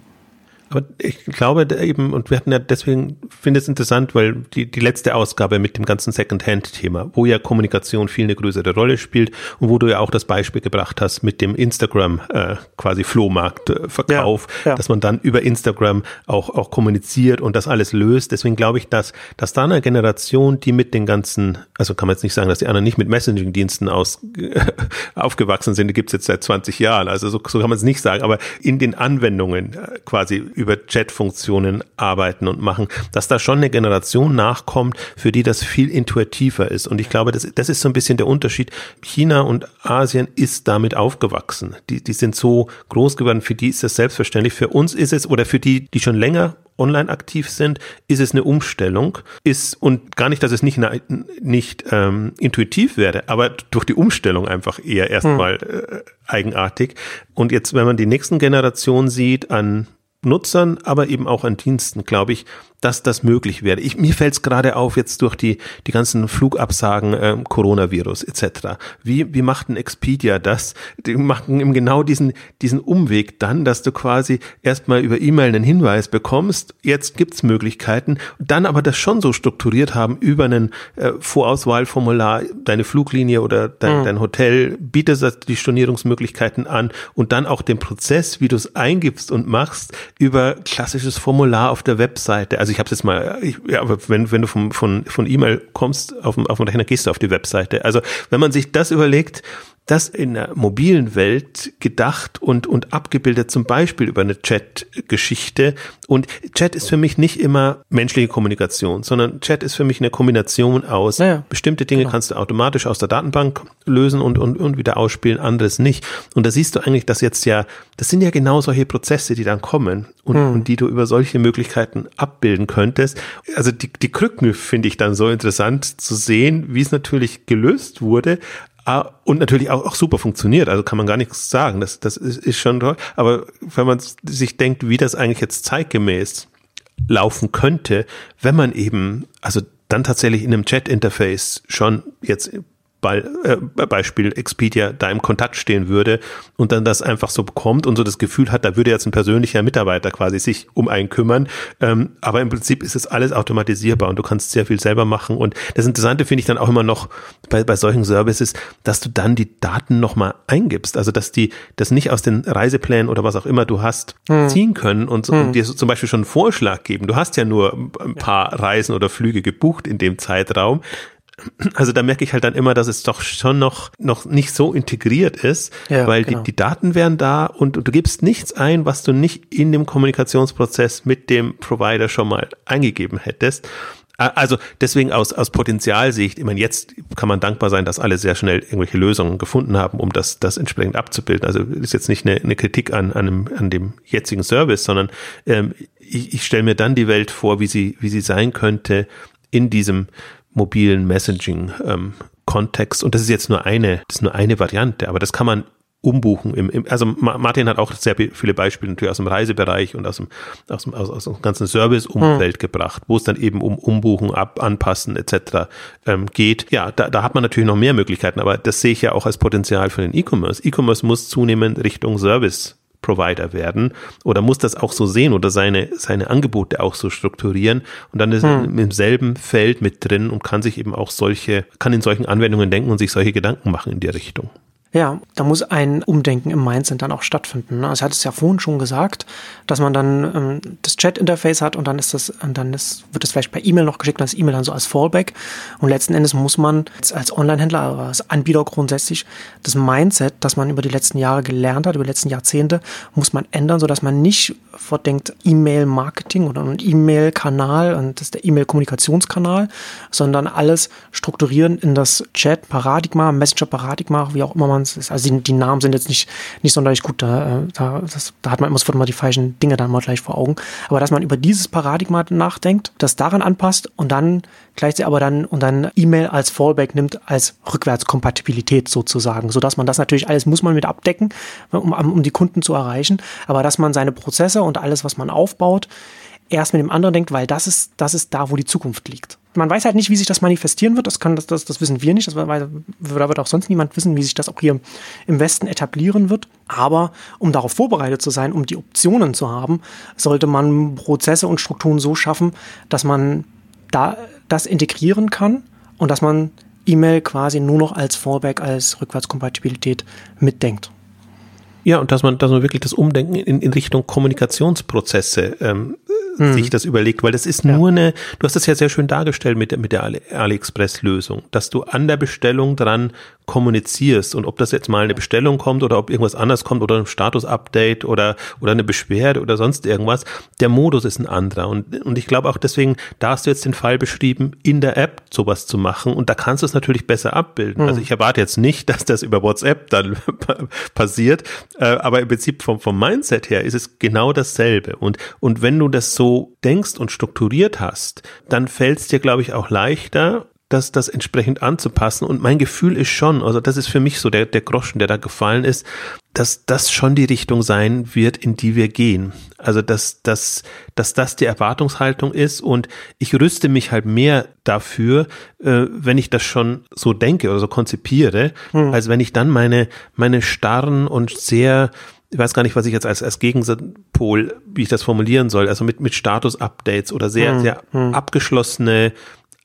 Aber ich glaube eben, und wir hatten ja deswegen, finde es interessant, weil die, die letzte Ausgabe mit dem ganzen Second-Hand-Thema, wo ja Kommunikation viel eine größere Rolle spielt und wo du ja auch das Beispiel gebracht hast mit dem Instagram äh, quasi Flohmarktverkauf, ja, ja. dass man dann über Instagram auch, auch kommuniziert und das alles löst. Deswegen glaube ich, dass, dass da eine Generation, die mit den ganzen, also kann man jetzt nicht sagen, dass die anderen nicht mit Messaging-Diensten aus, aufgewachsen sind, die gibt es jetzt seit 20 Jahren, also so, so kann man es nicht sagen, aber in den Anwendungen äh, quasi über Chat-Funktionen arbeiten und machen, dass da schon eine Generation nachkommt, für die das viel intuitiver ist. Und ich glaube, das, das ist so ein bisschen der Unterschied. China und Asien ist damit aufgewachsen. Die, die sind so groß geworden, für die ist das selbstverständlich. Für uns ist es, oder für die, die schon länger online aktiv sind, ist es eine Umstellung, ist und gar nicht, dass es nicht, nicht ähm, intuitiv werde, aber durch die Umstellung einfach eher erstmal hm. äh, eigenartig. Und jetzt, wenn man die nächsten Generationen sieht an Nutzern, aber eben auch an Diensten, glaube ich, dass das möglich wäre. Ich, mir fällt es gerade auf jetzt durch die, die ganzen Flugabsagen, äh, Coronavirus etc. Wie, wie macht ein Expedia das? Die machen eben genau diesen, diesen Umweg dann, dass du quasi erstmal über E-Mail einen Hinweis bekommst, jetzt gibt's Möglichkeiten, dann aber das schon so strukturiert haben über einen äh, Vorauswahlformular, deine Fluglinie oder dein, mhm. dein Hotel bietet die Stornierungsmöglichkeiten an und dann auch den Prozess, wie du es eingibst und machst, über klassisches Formular auf der Webseite. Also ich habe es jetzt mal, ich, ja, wenn, wenn du vom, von, von E-Mail kommst auf auf dem Rechner, gehst du auf die Webseite. Also wenn man sich das überlegt, das in der mobilen Welt gedacht und, und abgebildet, zum Beispiel über eine Chat-Geschichte. Und Chat ist für mich nicht immer menschliche Kommunikation, sondern Chat ist für mich eine Kombination aus ja, bestimmte Dinge genau. kannst du automatisch aus der Datenbank lösen und, und, und wieder ausspielen, anderes nicht. Und da siehst du eigentlich, dass jetzt ja, das sind ja genau solche Prozesse, die dann kommen und, hm. und die du über solche Möglichkeiten abbilden könntest. Also die, die Krücken finde ich dann so interessant zu sehen, wie es natürlich gelöst wurde, und natürlich auch, auch super funktioniert, also kann man gar nichts sagen. Das, das ist, ist schon toll. Aber wenn man sich denkt, wie das eigentlich jetzt zeitgemäß laufen könnte, wenn man eben, also dann tatsächlich in einem Chat-Interface schon jetzt Beispiel Expedia da im Kontakt stehen würde und dann das einfach so bekommt und so das Gefühl hat, da würde jetzt ein persönlicher Mitarbeiter quasi sich um einen kümmern. Ähm, aber im Prinzip ist es alles automatisierbar und du kannst sehr viel selber machen. Und das Interessante finde ich dann auch immer noch bei, bei solchen Services, dass du dann die Daten nochmal eingibst. Also dass die das nicht aus den Reiseplänen oder was auch immer du hast hm. ziehen können und, hm. und dir zum Beispiel schon einen Vorschlag geben. Du hast ja nur ein paar Reisen oder Flüge gebucht in dem Zeitraum also da merke ich halt dann immer, dass es doch schon noch, noch nicht so integriert ist, ja, weil genau. die, die Daten wären da und, und du gibst nichts ein, was du nicht in dem Kommunikationsprozess mit dem Provider schon mal eingegeben hättest. Also deswegen aus, aus Potenzialsicht, ich meine, jetzt kann man dankbar sein, dass alle sehr schnell irgendwelche Lösungen gefunden haben, um das, das entsprechend abzubilden. Also ist jetzt nicht eine, eine Kritik an, an, einem, an dem jetzigen Service, sondern ähm, ich, ich stelle mir dann die Welt vor, wie sie, wie sie sein könnte in diesem mobilen Messaging-Kontext. Ähm, und das ist jetzt nur eine, das ist nur eine Variante, aber das kann man umbuchen. Im, im, also Martin hat auch sehr viele Beispiele natürlich aus dem Reisebereich und aus dem, aus dem, aus, aus dem ganzen Service-Umfeld hm. gebracht, wo es dann eben um Umbuchen, ab, anpassen etc. Ähm, geht. Ja, da, da hat man natürlich noch mehr Möglichkeiten, aber das sehe ich ja auch als Potenzial für den E-Commerce. E-Commerce muss zunehmend Richtung Service Provider werden oder muss das auch so sehen oder seine, seine Angebote auch so strukturieren und dann ist hm. im selben Feld mit drin und kann sich eben auch solche, kann in solchen Anwendungen denken und sich solche Gedanken machen in die Richtung. Ja, da muss ein Umdenken im Mindset dann auch stattfinden. Ne? Also er hat es ja vorhin schon gesagt, dass man dann ähm, das Chat-Interface hat und dann ist das, und dann ist, wird es vielleicht per E-Mail noch geschickt, dann ist E-Mail dann so als Fallback. Und letzten Endes muss man als Online-Händler, als Anbieter grundsätzlich das Mindset, das man über die letzten Jahre gelernt hat, über die letzten Jahrzehnte, muss man ändern, sodass man nicht vordenkt E-Mail-Marketing oder ein E-Mail-Kanal und das ist der E-Mail-Kommunikationskanal, sondern alles strukturieren in das Chat-Paradigma, Messenger-Paradigma, wie auch immer man es ist. Also die, die, Namen sind jetzt nicht, nicht sonderlich gut, da, äh, da, das, da hat man immer sofort mal die falschen Dinge dann mal gleich vor Augen. Aber dass man über dieses Paradigma nachdenkt, das daran anpasst und dann gleichzeitig aber dann und dann E-Mail als Fallback nimmt, als Rückwärtskompatibilität sozusagen, sodass man das natürlich alles muss man mit abdecken, um, um die Kunden zu erreichen, aber dass man seine Prozesse und alles, was man aufbaut, erst mit dem anderen denkt, weil das ist, das ist da, wo die Zukunft liegt. Man weiß halt nicht, wie sich das manifestieren wird. Das kann, das, das, das wissen wir nicht. Das, weil, da wird auch sonst niemand wissen, wie sich das auch hier im Westen etablieren wird. Aber um darauf vorbereitet zu sein, um die Optionen zu haben, sollte man Prozesse und Strukturen so schaffen, dass man da das integrieren kann und dass man E-Mail quasi nur noch als Fallback, als Rückwärtskompatibilität mitdenkt. Ja, und dass man, dass man wirklich das Umdenken in, in Richtung Kommunikationsprozesse ähm, hm. sich das überlegt, weil das ist ja. nur eine, du hast das ja sehr schön dargestellt mit der, mit der AliExpress-Lösung, dass du an der Bestellung dran kommunizierst und ob das jetzt mal eine Bestellung kommt oder ob irgendwas anders kommt oder ein Status-Update oder, oder eine Beschwerde oder sonst irgendwas, der Modus ist ein anderer und, und ich glaube auch deswegen, da hast du jetzt den Fall beschrieben, in der App sowas zu machen und da kannst du es natürlich besser abbilden. Hm. Also ich erwarte jetzt nicht, dass das über WhatsApp dann passiert, äh, aber im Prinzip vom, vom Mindset her ist es genau dasselbe und, und wenn du das so so denkst und strukturiert hast, dann fällt es dir, glaube ich, auch leichter, das, das entsprechend anzupassen. Und mein Gefühl ist schon, also das ist für mich so der, der Groschen, der da gefallen ist, dass das schon die Richtung sein wird, in die wir gehen. Also dass, dass, dass das die Erwartungshaltung ist und ich rüste mich halt mehr dafür, äh, wenn ich das schon so denke oder so konzipiere, hm. als wenn ich dann meine, meine starren und sehr ich weiß gar nicht, was ich jetzt als, als Gegenpol, wie ich das formulieren soll, also mit, mit Status-Updates oder sehr, hm, sehr hm. abgeschlossene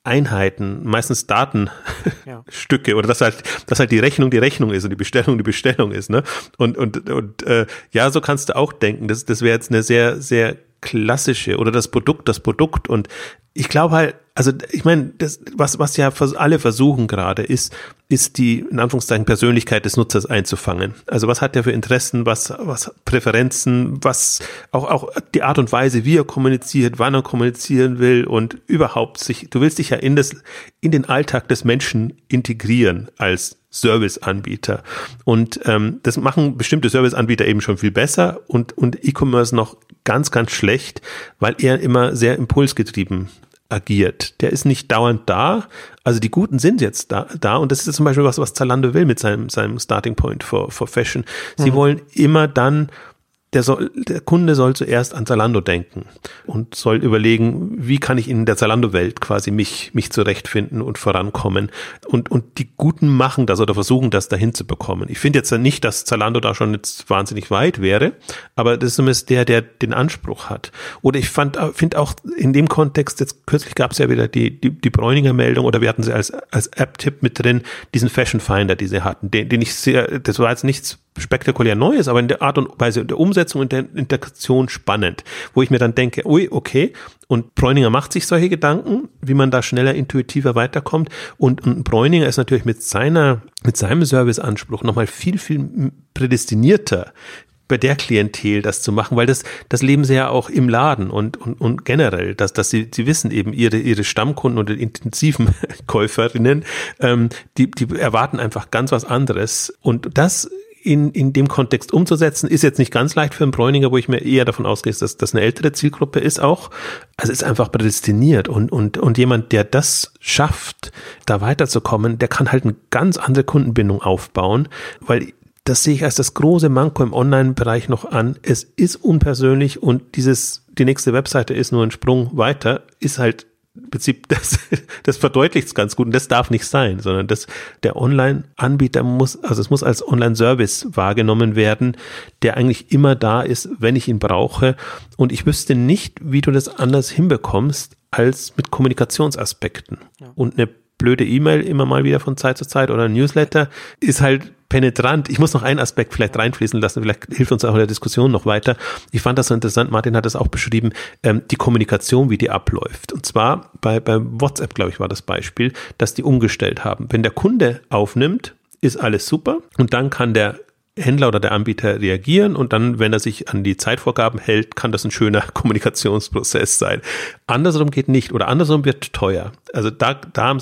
Einheiten, meistens Datenstücke ja. oder dass halt, dass halt die Rechnung die Rechnung ist und die Bestellung die Bestellung ist, ne? Und, und, und äh, ja, so kannst du auch denken. Das, das wäre jetzt eine sehr, sehr klassische oder das Produkt, das Produkt. Und ich glaube halt, also ich meine, das, was, was ja alle versuchen gerade, ist, ist die, in Anführungszeichen, Persönlichkeit des Nutzers einzufangen. Also was hat er für Interessen, was, was Präferenzen, was auch, auch die Art und Weise, wie er kommuniziert, wann er kommunizieren will und überhaupt sich, du willst dich ja in das, in den Alltag des Menschen integrieren als Serviceanbieter. Und ähm, das machen bestimmte Serviceanbieter eben schon viel besser und, und E-Commerce noch ganz, ganz schlecht, weil er immer sehr impulsgetrieben agiert. Der ist nicht dauernd da. Also die Guten sind jetzt da, da. und das ist zum Beispiel was, was Zalando will mit seinem, seinem Starting Point for, for Fashion. Sie mhm. wollen immer dann der, soll, der Kunde soll zuerst an Zalando denken und soll überlegen, wie kann ich in der Zalando-Welt quasi mich, mich zurechtfinden und vorankommen. Und, und die Guten machen das oder versuchen das dahin zu bekommen. Ich finde jetzt nicht, dass Zalando da schon jetzt wahnsinnig weit wäre, aber das ist zumindest der, der den Anspruch hat. Oder ich finde auch in dem Kontext, jetzt kürzlich gab es ja wieder die, die, die Bräuninger Meldung oder wir hatten sie als, als App-Tipp mit drin, diesen Fashion Finder, die sie hatten, den, den ich sehr, das war jetzt nichts spektakulär neu ist, aber in der Art und Weise der Umsetzung und der Integration spannend, wo ich mir dann denke, ui, okay, und Bräuninger macht sich solche Gedanken, wie man da schneller, intuitiver weiterkommt. Und, und Bräuninger ist natürlich mit seiner, mit seinem Serviceanspruch nochmal viel, viel prädestinierter, bei der Klientel das zu machen, weil das, das leben sie ja auch im Laden und, und, und generell, dass, dass sie, sie wissen eben, ihre, ihre Stammkunden oder intensiven Käuferinnen, ähm, die, die erwarten einfach ganz was anderes. Und das in, in dem Kontext umzusetzen, ist jetzt nicht ganz leicht für einen Bräuninger, wo ich mir eher davon ausgehe, dass das eine ältere Zielgruppe ist auch. Also ist einfach prädestiniert und, und, und jemand, der das schafft, da weiterzukommen, der kann halt eine ganz andere Kundenbindung aufbauen, weil das sehe ich als das große Manko im Online-Bereich noch an. Es ist unpersönlich und dieses, die nächste Webseite ist nur ein Sprung weiter, ist halt Prinzip, das, das verdeutlicht es ganz gut und das darf nicht sein, sondern das, der Online-Anbieter muss, also es muss als Online-Service wahrgenommen werden, der eigentlich immer da ist, wenn ich ihn brauche. Und ich wüsste nicht, wie du das anders hinbekommst als mit Kommunikationsaspekten. Ja. Und eine blöde E-Mail immer mal wieder von Zeit zu Zeit oder ein Newsletter ist halt penetrant. Ich muss noch einen Aspekt vielleicht reinfließen lassen, vielleicht hilft uns auch in der Diskussion noch weiter. Ich fand das so interessant, Martin hat das auch beschrieben, ähm, die Kommunikation, wie die abläuft. Und zwar bei, bei WhatsApp, glaube ich, war das Beispiel, dass die umgestellt haben. Wenn der Kunde aufnimmt, ist alles super und dann kann der Händler oder der Anbieter reagieren und dann, wenn er sich an die Zeitvorgaben hält, kann das ein schöner Kommunikationsprozess sein. Andersrum geht nicht oder andersrum wird teuer. Also da, da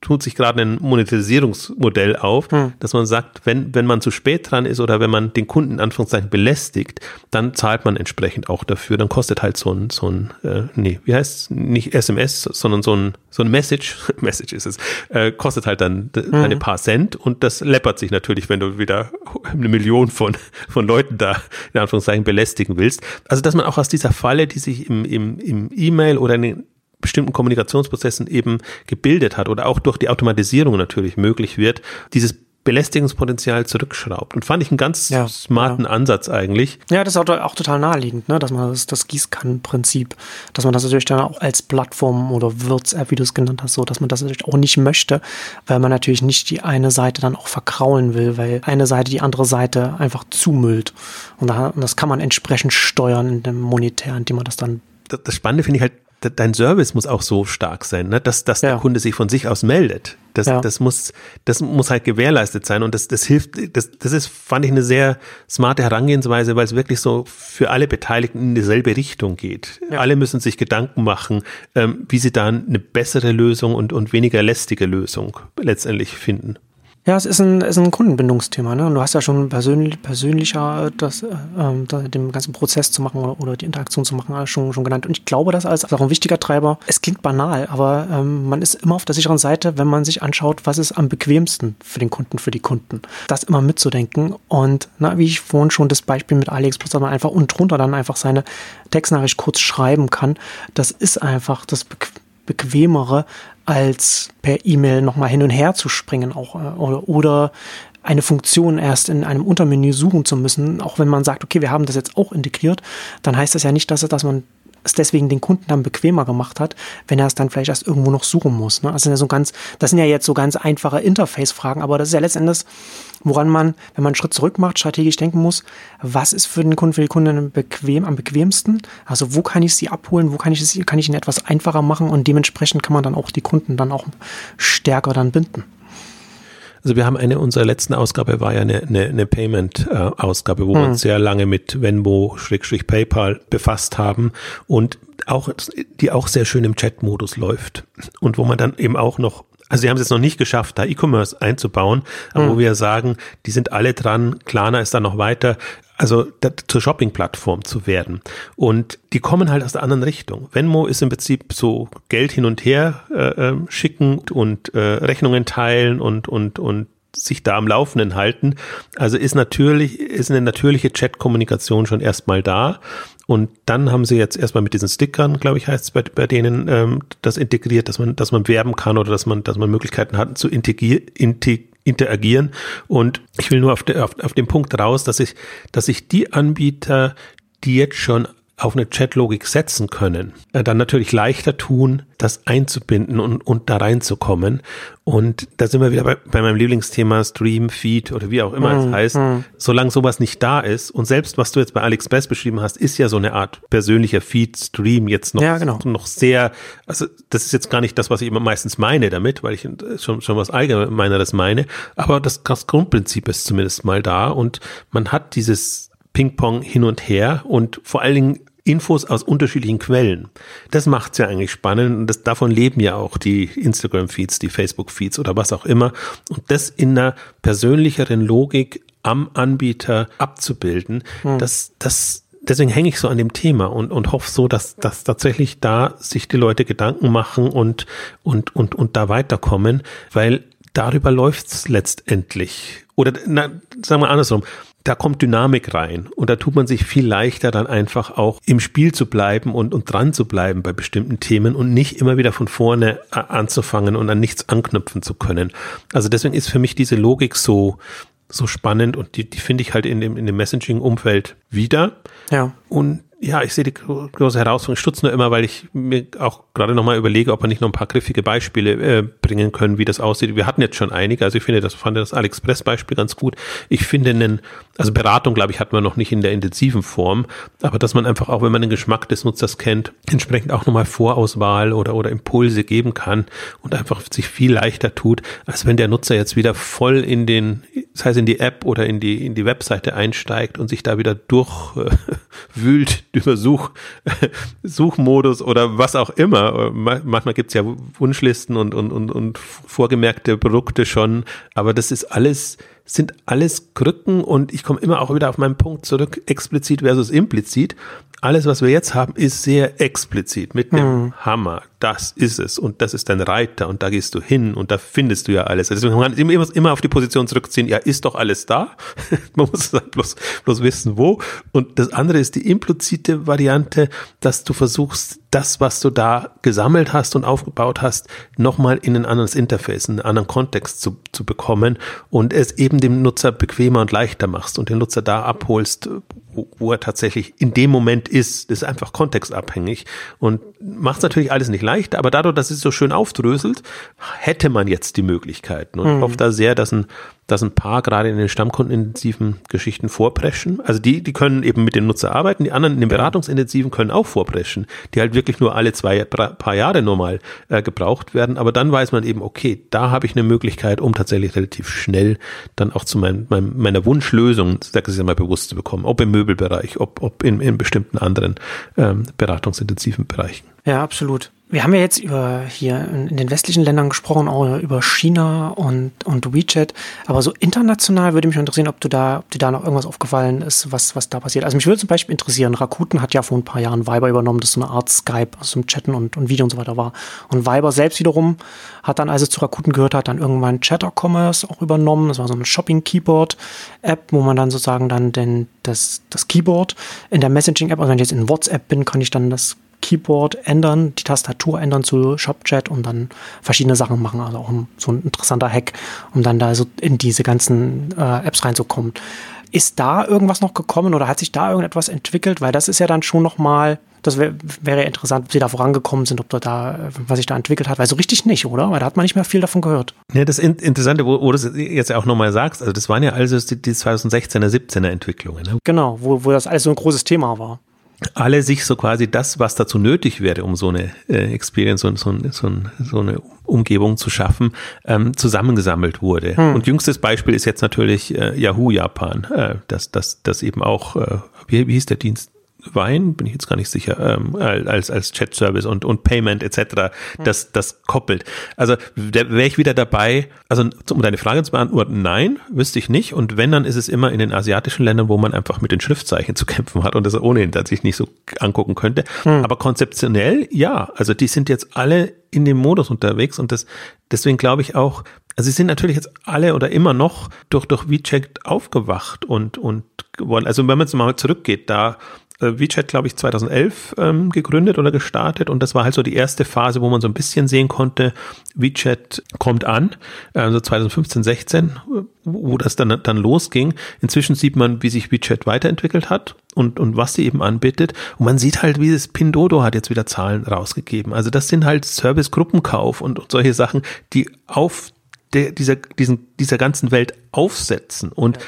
tut sich gerade ein Monetarisierungsmodell auf, hm. dass man sagt, wenn, wenn man zu spät dran ist oder wenn man den Kunden in Anführungszeichen belästigt, dann zahlt man entsprechend auch dafür. Dann kostet halt so ein, so ein äh, nee, wie heißt nicht SMS, sondern so ein, so ein Message, Message ist es, äh, kostet halt dann hm. eine paar Cent und das läppert sich natürlich, wenn du wieder eine Million von, von Leuten da in Anführungszeichen belästigen willst. Also, dass man auch aus dieser Falle, die sich im, im, im E-Mail oder in den bestimmten Kommunikationsprozessen eben gebildet hat oder auch durch die Automatisierung natürlich möglich wird, dieses Belästigungspotenzial zurückschraubt. Und fand ich einen ganz ja, smarten ja. Ansatz eigentlich. Ja, das ist auch, total naheliegend, ne? dass man das, das Gießkannenprinzip, dass man das natürlich dann auch als Plattform oder Wirts-App, wie du es genannt hast, so, dass man das natürlich auch nicht möchte, weil man natürlich nicht die eine Seite dann auch verkraulen will, weil eine Seite die andere Seite einfach zumüllt. Und, da, und das kann man entsprechend steuern in dem Monetär, indem man das dann das, das Spannende finde ich halt, dein Service muss auch so stark sein, ne? dass, dass ja. der Kunde sich von sich aus meldet. Das, ja. das, muss, das muss halt gewährleistet sein und das, das hilft, das, das ist, fand ich eine sehr smarte Herangehensweise, weil es wirklich so für alle Beteiligten in dieselbe Richtung geht. Ja. Alle müssen sich Gedanken machen, ähm, wie sie dann eine bessere Lösung und, und weniger lästige Lösung letztendlich finden. Ja, es ist ein, ist ein Kundenbindungsthema. Ne? Und du hast ja schon persönlich, persönlicher das, äh, ähm, den ganzen Prozess zu machen oder, oder, die Interaktion zu machen schon, schon genannt. Und ich glaube, das als, auch ein wichtiger Treiber. Es klingt banal, aber ähm, man ist immer auf der sicheren Seite, wenn man sich anschaut, was ist am bequemsten für den Kunden, für die Kunden. Das immer mitzudenken. Und na, wie ich vorhin schon das Beispiel mit AliExpress, dass man einfach unten drunter dann einfach seine Textnachricht kurz schreiben kann, das ist einfach das bequemere, als per E-Mail nochmal hin und her zu springen auch, äh, oder, oder eine Funktion erst in einem Untermenü suchen zu müssen, auch wenn man sagt, okay, wir haben das jetzt auch integriert, dann heißt das ja nicht, dass, dass man es deswegen den Kunden dann bequemer gemacht hat, wenn er es dann vielleicht erst irgendwo noch suchen muss. Ne? Das sind ja so ganz, das sind ja jetzt so ganz einfache Interface-Fragen, aber das ist ja letztendlich, woran man, wenn man einen Schritt zurück macht, strategisch denken muss, was ist für den Kunden, für die Kunden bequem, am bequemsten? Also wo kann ich sie abholen, wo kann ich es, kann ich ihn etwas einfacher machen und dementsprechend kann man dann auch die Kunden dann auch stärker dann binden. Also wir haben eine unserer letzten Ausgabe war ja eine, eine, eine Payment-Ausgabe, wo hm. wir uns sehr lange mit Venmo-PayPal befasst haben und auch, die auch sehr schön im Chat-Modus läuft und wo man dann eben auch noch also sie haben es jetzt noch nicht geschafft, da E-Commerce einzubauen, aber mhm. wo wir sagen, die sind alle dran, Klarna ist da noch weiter, also zur Shopping-Plattform zu werden. Und die kommen halt aus der anderen Richtung. Venmo ist im Prinzip so Geld hin und her äh, ähm, schicken und äh, Rechnungen teilen und, und, und sich da am Laufenden halten. Also ist natürlich, ist eine natürliche Chat-Kommunikation schon erstmal da. Und dann haben sie jetzt erstmal mit diesen Stickern, glaube ich, heißt es bei, bei denen, ähm, das integriert, dass man, dass man werben kann oder dass man, dass man Möglichkeiten hat zu integrieren, interagieren. Und ich will nur auf, de, auf, auf den Punkt raus, dass ich, dass ich die Anbieter, die jetzt schon auf eine Chatlogik setzen können, äh, dann natürlich leichter tun, das einzubinden und, und da reinzukommen. Und da sind wir wieder bei, bei meinem Lieblingsthema Stream, Feed oder wie auch immer mhm. es heißt. Mhm. Solange sowas nicht da ist und selbst was du jetzt bei AliExpress beschrieben hast, ist ja so eine Art persönlicher Feed, Stream jetzt noch, ja, genau. noch sehr, also das ist jetzt gar nicht das, was ich immer meistens meine damit, weil ich schon, schon was Allgemeineres meine, aber das, das Grundprinzip ist zumindest mal da und man hat dieses Ping-Pong hin und her und vor allen Dingen Infos aus unterschiedlichen Quellen. Das macht's ja eigentlich spannend und das, davon leben ja auch die Instagram-Feeds, die Facebook-Feeds oder was auch immer. Und das in einer persönlicheren Logik am Anbieter abzubilden, hm. das, das, deswegen hänge ich so an dem Thema und, und hoffe so, dass, dass tatsächlich da sich die Leute Gedanken machen und, und, und, und da weiterkommen, weil darüber läuft's letztendlich. Oder na, sagen wir andersrum, da kommt Dynamik rein und da tut man sich viel leichter dann einfach auch im Spiel zu bleiben und, und dran zu bleiben bei bestimmten Themen und nicht immer wieder von vorne äh, anzufangen und an nichts anknüpfen zu können. Also deswegen ist für mich diese Logik so, so spannend und die, die finde ich halt in dem, in dem Messaging-Umfeld wieder. Ja. Und ja, ich sehe die große Herausforderung. Ich stutze nur immer, weil ich mir auch gerade nochmal überlege, ob wir nicht noch ein paar griffige Beispiele äh, bringen können, wie das aussieht. Wir hatten jetzt schon einige, also ich finde, das fand das AliExpress-Beispiel ganz gut. Ich finde einen, also Beratung, glaube ich, hatten wir noch nicht in der intensiven Form, aber dass man einfach auch, wenn man den Geschmack des Nutzers kennt, entsprechend auch nochmal Vorauswahl oder, oder Impulse geben kann und einfach sich viel leichter tut, als wenn der Nutzer jetzt wieder voll in den, das heißt in die App oder in die, in die Webseite einsteigt und sich da wieder durchwühlt äh, über Such, Suchmodus oder was auch immer. Manchmal gibt's ja Wunschlisten und, und, und, und vorgemerkte Produkte schon, aber das ist alles sind alles Krücken und ich komme immer auch wieder auf meinen Punkt zurück, explizit versus implizit. Alles, was wir jetzt haben, ist sehr explizit mit dem mhm. Hammer. Das ist es und das ist dein Reiter und da gehst du hin und da findest du ja alles. Also deswegen kann man immer, immer auf die Position zurückziehen, ja, ist doch alles da. man muss bloß, bloß wissen, wo. Und das andere ist die implizite Variante, dass du versuchst, das, was du da gesammelt hast und aufgebaut hast, nochmal in ein anderes Interface, in einen anderen Kontext zu, zu bekommen und es eben dem Nutzer bequemer und leichter machst und den Nutzer da abholst, wo, wo er tatsächlich in dem Moment ist. Ist einfach kontextabhängig und macht natürlich alles nicht leichter, aber dadurch, dass es so schön aufdröselt, hätte man jetzt die Möglichkeiten und mhm. ich hoffe da sehr, dass ein dass ein paar gerade in den stammkundenintensiven Geschichten vorpreschen. Also die, die können eben mit dem Nutzer arbeiten, die anderen in den beratungsintensiven können auch vorpreschen, die halt wirklich nur alle zwei paar Jahre normal äh, gebraucht werden. Aber dann weiß man eben, okay, da habe ich eine Möglichkeit, um tatsächlich relativ schnell dann auch zu mein, mein, meiner Wunschlösung, sag ich mal, bewusst zu bekommen, ob im Möbelbereich, ob, ob in, in bestimmten anderen ähm, beratungsintensiven Bereichen. Ja, absolut. Wir haben ja jetzt über hier in den westlichen Ländern gesprochen, auch über China und, und WeChat. Aber so international würde mich interessieren, ob du da, ob dir da noch irgendwas aufgefallen ist, was, was da passiert. Also mich würde zum Beispiel interessieren, Rakuten hat ja vor ein paar Jahren Viber übernommen, das so eine Art Skype, also zum Chatten und, und Video und so weiter war. Und Viber selbst wiederum hat dann, als es zu Rakuten gehört hat, dann irgendwann Chatter Commerce auch übernommen. Das war so eine Shopping Keyboard App, wo man dann sozusagen dann den, das, das Keyboard in der Messaging App, also wenn ich jetzt in WhatsApp bin, kann ich dann das Keyboard ändern, die Tastatur ändern zu ShopChat und dann verschiedene Sachen machen. Also auch so ein interessanter Hack, um dann da so in diese ganzen äh, Apps reinzukommen. Ist da irgendwas noch gekommen oder hat sich da irgendetwas entwickelt? Weil das ist ja dann schon nochmal, das wär, wäre interessant, ob sie da vorangekommen sind, ob da, da, was sich da entwickelt hat. Weil so richtig nicht, oder? Weil da hat man nicht mehr viel davon gehört. Ja, das Interessante, wo, wo du es jetzt auch nochmal sagst, also das waren ja also die, die 2016er, 17er Entwicklungen. Ne? Genau, wo, wo das alles so ein großes Thema war alle sich so quasi das, was dazu nötig wäre, um so eine äh, Experience und so, so, so eine Umgebung zu schaffen, ähm, zusammengesammelt wurde. Hm. Und jüngstes Beispiel ist jetzt natürlich äh, Yahoo Japan, äh, das, das, das eben auch, äh, wie, wie hieß der Dienst? Wein, bin ich jetzt gar nicht sicher, ähm, als, als Chat-Service und, und Payment etc. Das, das koppelt. Also wäre ich wieder dabei, also um deine Frage zu beantworten, nein, wüsste ich nicht. Und wenn, dann ist es immer in den asiatischen Ländern, wo man einfach mit den Schriftzeichen zu kämpfen hat und das ohnehin sich nicht so angucken könnte. Hm. Aber konzeptionell, ja, also die sind jetzt alle in dem Modus unterwegs und das, deswegen glaube ich auch, also sie sind natürlich jetzt alle oder immer noch durch, durch WeChat aufgewacht und, und geworden. Also wenn man jetzt mal zurückgeht, da WeChat, glaube ich, 2011 ähm, gegründet oder gestartet und das war halt so die erste Phase, wo man so ein bisschen sehen konnte, WeChat kommt an, also 2015, 16, wo das dann, dann losging. Inzwischen sieht man, wie sich WeChat weiterentwickelt hat und, und was sie eben anbietet. Und man sieht halt, wie das Pindodo hat jetzt wieder Zahlen rausgegeben. Also das sind halt Service-Gruppenkauf und, solche Sachen, die auf der, dieser, diesen, dieser ganzen Welt aufsetzen und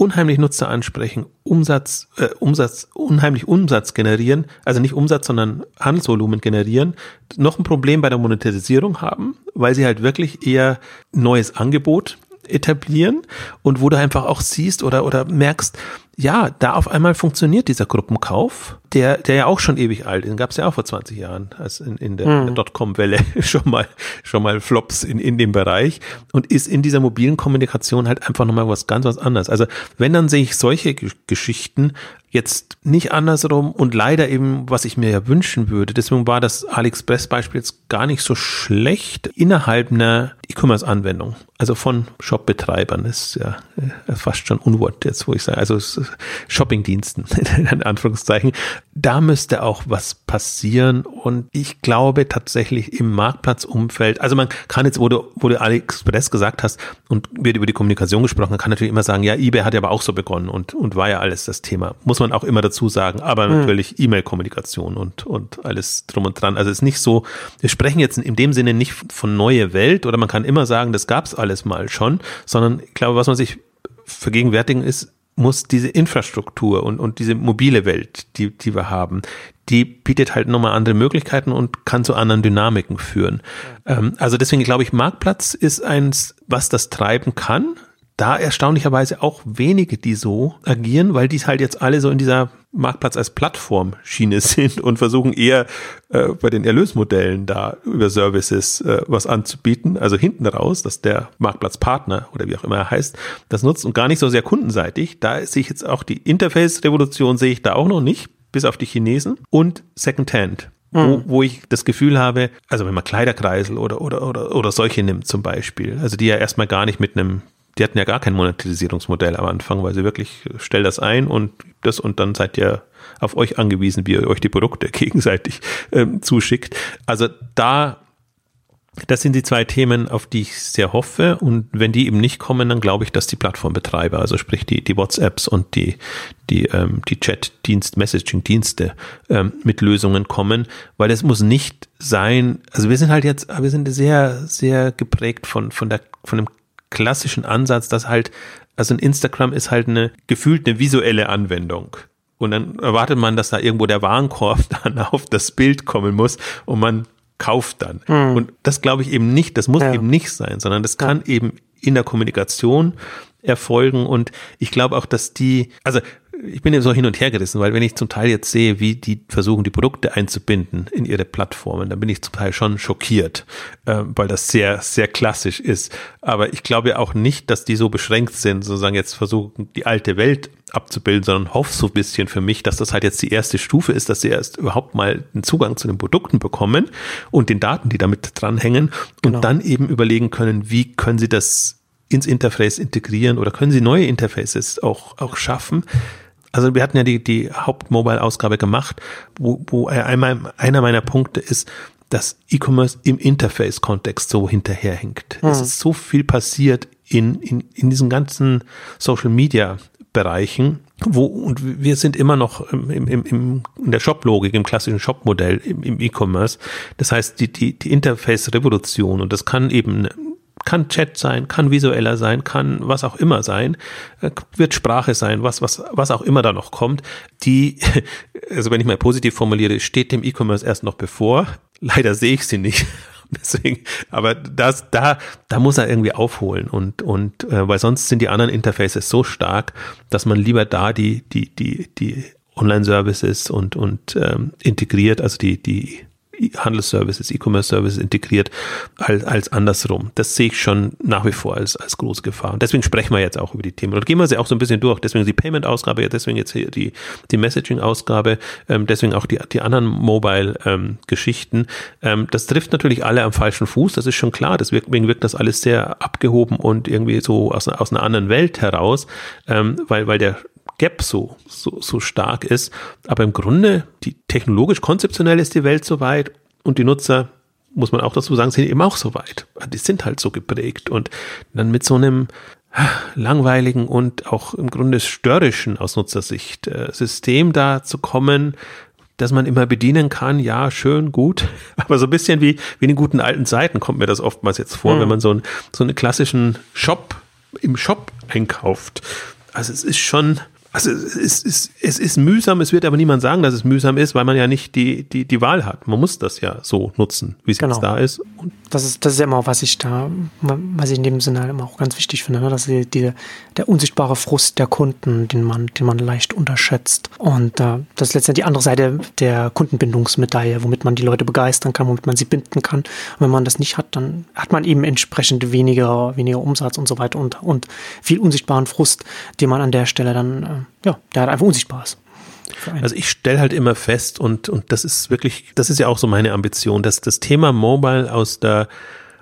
unheimlich Nutzer ansprechen, Umsatz, äh, Umsatz, unheimlich Umsatz generieren, also nicht Umsatz, sondern Handelsvolumen generieren, noch ein Problem bei der Monetarisierung haben, weil sie halt wirklich eher neues Angebot etablieren und wo du einfach auch siehst oder, oder merkst, ja, da auf einmal funktioniert dieser Gruppenkauf, der, der ja auch schon ewig alt ist, den gab es ja auch vor 20 Jahren, als in, in der, mhm. Dotcom-Welle schon mal, schon mal Flops in, in dem Bereich und ist in dieser mobilen Kommunikation halt einfach nochmal was ganz was anderes. Also wenn, dann sehe ich solche Geschichten jetzt nicht andersrum und leider eben, was ich mir ja wünschen würde. Deswegen war das AliExpress-Beispiel jetzt gar nicht so schlecht innerhalb einer E-Commerce-Anwendung. Also von Shop-Betreibern ist ja äh, fast schon Unwort jetzt, wo ich sage, also Shoppingdiensten in Anführungszeichen. Da müsste auch was passieren und ich glaube tatsächlich im Marktplatzumfeld, also man kann jetzt, wo du, wo du AliExpress gesagt hast und wird über die Kommunikation gesprochen, kann natürlich immer sagen, ja, eBay hat ja aber auch so begonnen und, und war ja alles das Thema. Muss man auch immer dazu sagen, aber mhm. natürlich E-Mail-Kommunikation und, und alles drum und dran. Also es ist nicht so, wir sprechen jetzt in dem Sinne nicht von neue Welt oder man kann immer sagen, das gab es alles mal schon, sondern ich glaube, was man sich vergegenwärtigen ist, muss diese Infrastruktur und, und diese mobile Welt, die, die wir haben, die bietet halt nochmal andere Möglichkeiten und kann zu anderen Dynamiken führen. Ähm, also deswegen glaube ich, Marktplatz ist eins, was das treiben kann, da erstaunlicherweise auch wenige, die so agieren, weil die halt jetzt alle so in dieser Marktplatz als Plattform-Schiene sind und versuchen eher äh, bei den Erlösmodellen da über Services äh, was anzubieten. Also hinten raus, dass der Marktplatzpartner oder wie auch immer er heißt, das nutzt und gar nicht so sehr kundenseitig. Da sehe ich jetzt auch die Interface-Revolution sehe ich da auch noch nicht, bis auf die Chinesen und Secondhand. Wo, mhm. wo ich das Gefühl habe, also wenn man Kleiderkreisel oder, oder, oder, oder solche nimmt zum Beispiel, also die ja erstmal gar nicht mit einem die hatten ja gar kein Monetarisierungsmodell am Anfang, weil sie wirklich, stell das ein und das und dann seid ihr auf euch angewiesen, wie ihr euch die Produkte gegenseitig ähm, zuschickt. Also da, das sind die zwei Themen, auf die ich sehr hoffe. Und wenn die eben nicht kommen, dann glaube ich, dass die Plattformbetreiber, also sprich die, die WhatsApps und die, die, ähm, die Chat-Dienst, Messaging-Dienste ähm, mit Lösungen kommen, weil es muss nicht sein, also wir sind halt jetzt, wir sind sehr, sehr geprägt von, von der, von dem klassischen Ansatz, dass halt, also ein Instagram ist halt eine gefühlt eine visuelle Anwendung. Und dann erwartet man, dass da irgendwo der Warenkorb dann auf das Bild kommen muss und man kauft dann. Mhm. Und das glaube ich eben nicht, das muss ja. eben nicht sein, sondern das kann ja. eben in der Kommunikation erfolgen. Und ich glaube auch, dass die, also ich bin eben so hin und her gerissen, weil wenn ich zum Teil jetzt sehe, wie die versuchen, die Produkte einzubinden in ihre Plattformen, dann bin ich zum Teil schon schockiert, äh, weil das sehr, sehr klassisch ist. Aber ich glaube auch nicht, dass die so beschränkt sind, sozusagen jetzt versuchen, die alte Welt abzubilden, sondern hoffe so ein bisschen für mich, dass das halt jetzt die erste Stufe ist, dass sie erst überhaupt mal einen Zugang zu den Produkten bekommen und den Daten, die damit dranhängen genau. und dann eben überlegen können, wie können sie das ins Interface integrieren oder können sie neue Interfaces auch, auch schaffen, also wir hatten ja die, die Haupt-Mobile-Ausgabe gemacht, wo, wo einmal, einer meiner Punkte ist, dass E-Commerce im Interface-Kontext so hinterherhinkt. Mhm. Es ist so viel passiert in, in, in diesen ganzen Social-Media-Bereichen, wo, und wir sind immer noch im, im, im, in der Shop-Logik, im klassischen Shop-Modell, im, im E-Commerce. Das heißt, die, die, die Interface-Revolution, und das kann eben kann Chat sein, kann visueller sein, kann was auch immer sein, äh, wird Sprache sein, was, was, was auch immer da noch kommt, die, also wenn ich mal positiv formuliere, steht dem E-Commerce erst noch bevor. Leider sehe ich sie nicht. Deswegen, aber das, da, da muss er irgendwie aufholen und, und, äh, weil sonst sind die anderen Interfaces so stark, dass man lieber da die, die, die, die Online-Services und, und ähm, integriert, also die, die Handelsservices, E-Commerce-Services integriert als, als andersrum. Das sehe ich schon nach wie vor als, als große Gefahr. Und deswegen sprechen wir jetzt auch über die Themen. Und gehen wir sie auch so ein bisschen durch. Deswegen die Payment-Ausgabe, deswegen jetzt hier die, die Messaging-Ausgabe, ähm, deswegen auch die, die anderen Mobile-Geschichten. Ähm, das trifft natürlich alle am falschen Fuß, das ist schon klar. Deswegen wirkt das alles sehr abgehoben und irgendwie so aus, aus einer anderen Welt heraus, ähm, weil, weil der Gap so, so, so stark ist. Aber im Grunde, die technologisch konzeptionell ist die Welt so weit und die Nutzer muss man auch dazu sagen, sind eben auch so weit. Die sind halt so geprägt und dann mit so einem langweiligen und auch im Grunde störrischen aus Nutzersicht äh, System da zu kommen, dass man immer bedienen kann, ja, schön, gut. Aber so ein bisschen wie, wie in den guten alten Zeiten kommt mir das oftmals jetzt vor, mhm. wenn man so, ein, so einen klassischen Shop im Shop einkauft. Also es ist schon, also es ist, es ist mühsam, es wird aber niemand sagen, dass es mühsam ist, weil man ja nicht die, die, die Wahl hat. Man muss das ja so nutzen, wie es genau. jetzt da ist. Und das ist, das ist immer, was ich da, was ich in dem Sinne halt immer auch ganz wichtig finde, ne? dass die, die, der unsichtbare Frust der Kunden, den man, den man leicht unterschätzt. Und äh, das ist letztendlich die andere Seite der Kundenbindungsmedaille, womit man die Leute begeistern kann, womit man sie binden kann. Und wenn man das nicht hat, dann hat man eben entsprechend weniger, weniger Umsatz und so weiter und, und viel unsichtbaren Frust, den man an der Stelle dann äh, ja, der halt einfach unsichtbar ist. Also ich stelle halt immer fest und, und das ist wirklich, das ist ja auch so meine Ambition, dass das Thema Mobile aus der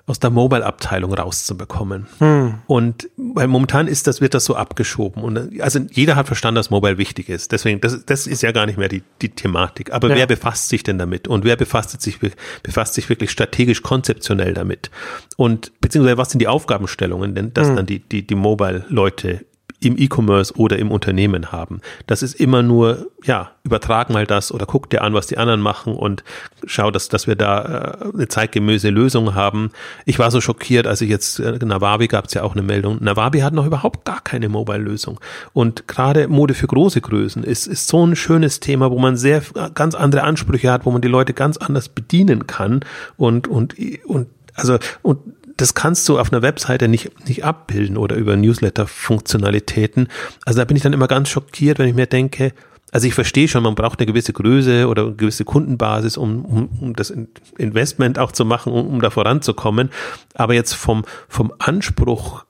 aus der Mobile-Abteilung rauszubekommen. Hm. Und weil momentan ist das, wird das so abgeschoben. Und also jeder hat verstanden, dass Mobile wichtig ist. Deswegen, das, das ist ja gar nicht mehr die, die Thematik. Aber ja. wer befasst sich denn damit? Und wer befasst sich, befasst sich wirklich strategisch konzeptionell damit? Und beziehungsweise was sind die Aufgabenstellungen, denn dass hm. dann die, die, die Mobile-Leute im E-Commerce oder im Unternehmen haben. Das ist immer nur, ja, übertrag mal das oder guck dir an, was die anderen machen und schau, dass, dass wir da äh, eine zeitgemäße Lösung haben. Ich war so schockiert, als ich jetzt, äh, Nawabi gab es ja auch eine Meldung, Nawabi hat noch überhaupt gar keine Mobile-Lösung. Und gerade Mode für große Größen ist, ist so ein schönes Thema, wo man sehr ganz andere Ansprüche hat, wo man die Leute ganz anders bedienen kann und, und, und also, und das kannst du auf einer Webseite nicht, nicht abbilden oder über Newsletter-Funktionalitäten. Also da bin ich dann immer ganz schockiert, wenn ich mir denke, also ich verstehe schon, man braucht eine gewisse Größe oder eine gewisse Kundenbasis, um, um, um das Investment auch zu machen, um, um da voranzukommen. Aber jetzt vom, vom Anspruch,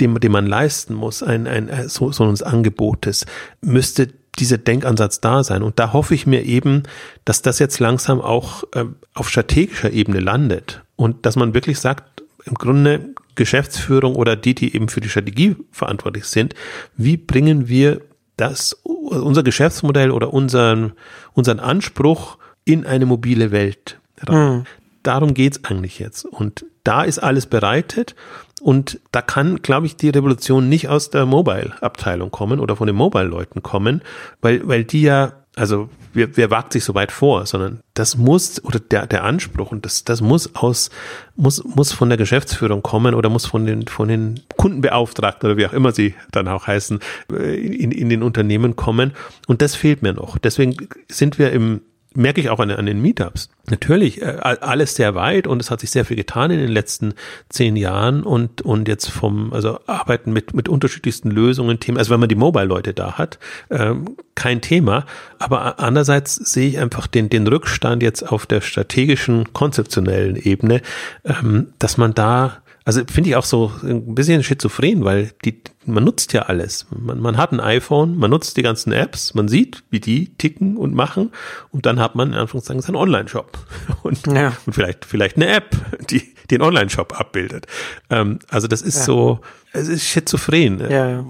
den, den man leisten muss, ein, ein, so, so eines Angebotes, müsste dieser Denkansatz da sein. Und da hoffe ich mir eben, dass das jetzt langsam auch äh, auf strategischer Ebene landet und dass man wirklich sagt, im Grunde Geschäftsführung oder die, die eben für die Strategie verantwortlich sind, wie bringen wir das, unser Geschäftsmodell oder unseren, unseren Anspruch in eine mobile Welt rein. Mhm. Darum geht's eigentlich jetzt. Und da ist alles bereitet und da kann, glaube ich, die Revolution nicht aus der Mobile-Abteilung kommen oder von den Mobile-Leuten kommen, weil, weil die ja also wer, wer wagt sich so weit vor, sondern das muss, oder der, der Anspruch, und das, das muss aus, muss, muss von der Geschäftsführung kommen oder muss von den, von den Kundenbeauftragten oder wie auch immer sie dann auch heißen, äh, in, in den Unternehmen kommen. Und das fehlt mir noch. Deswegen sind wir im, merke ich auch an, an den Meetups. Natürlich, äh, alles sehr weit und es hat sich sehr viel getan in den letzten zehn Jahren und, und jetzt vom, also arbeiten mit, mit unterschiedlichsten Lösungen, Themen, also wenn man die Mobile-Leute da hat, ähm, kein Thema. Aber andererseits sehe ich einfach den, den Rückstand jetzt auf der strategischen, konzeptionellen Ebene, ähm, dass man da also finde ich auch so ein bisschen schizophren, weil die, man nutzt ja alles. Man, man hat ein iPhone, man nutzt die ganzen Apps, man sieht, wie die ticken und machen und dann hat man in Anführungszeichen seinen Online-Shop und, ja. und vielleicht, vielleicht eine App, die den Online-Shop abbildet. Ähm, also das ist ja. so, es ist schizophren. Ja, ja.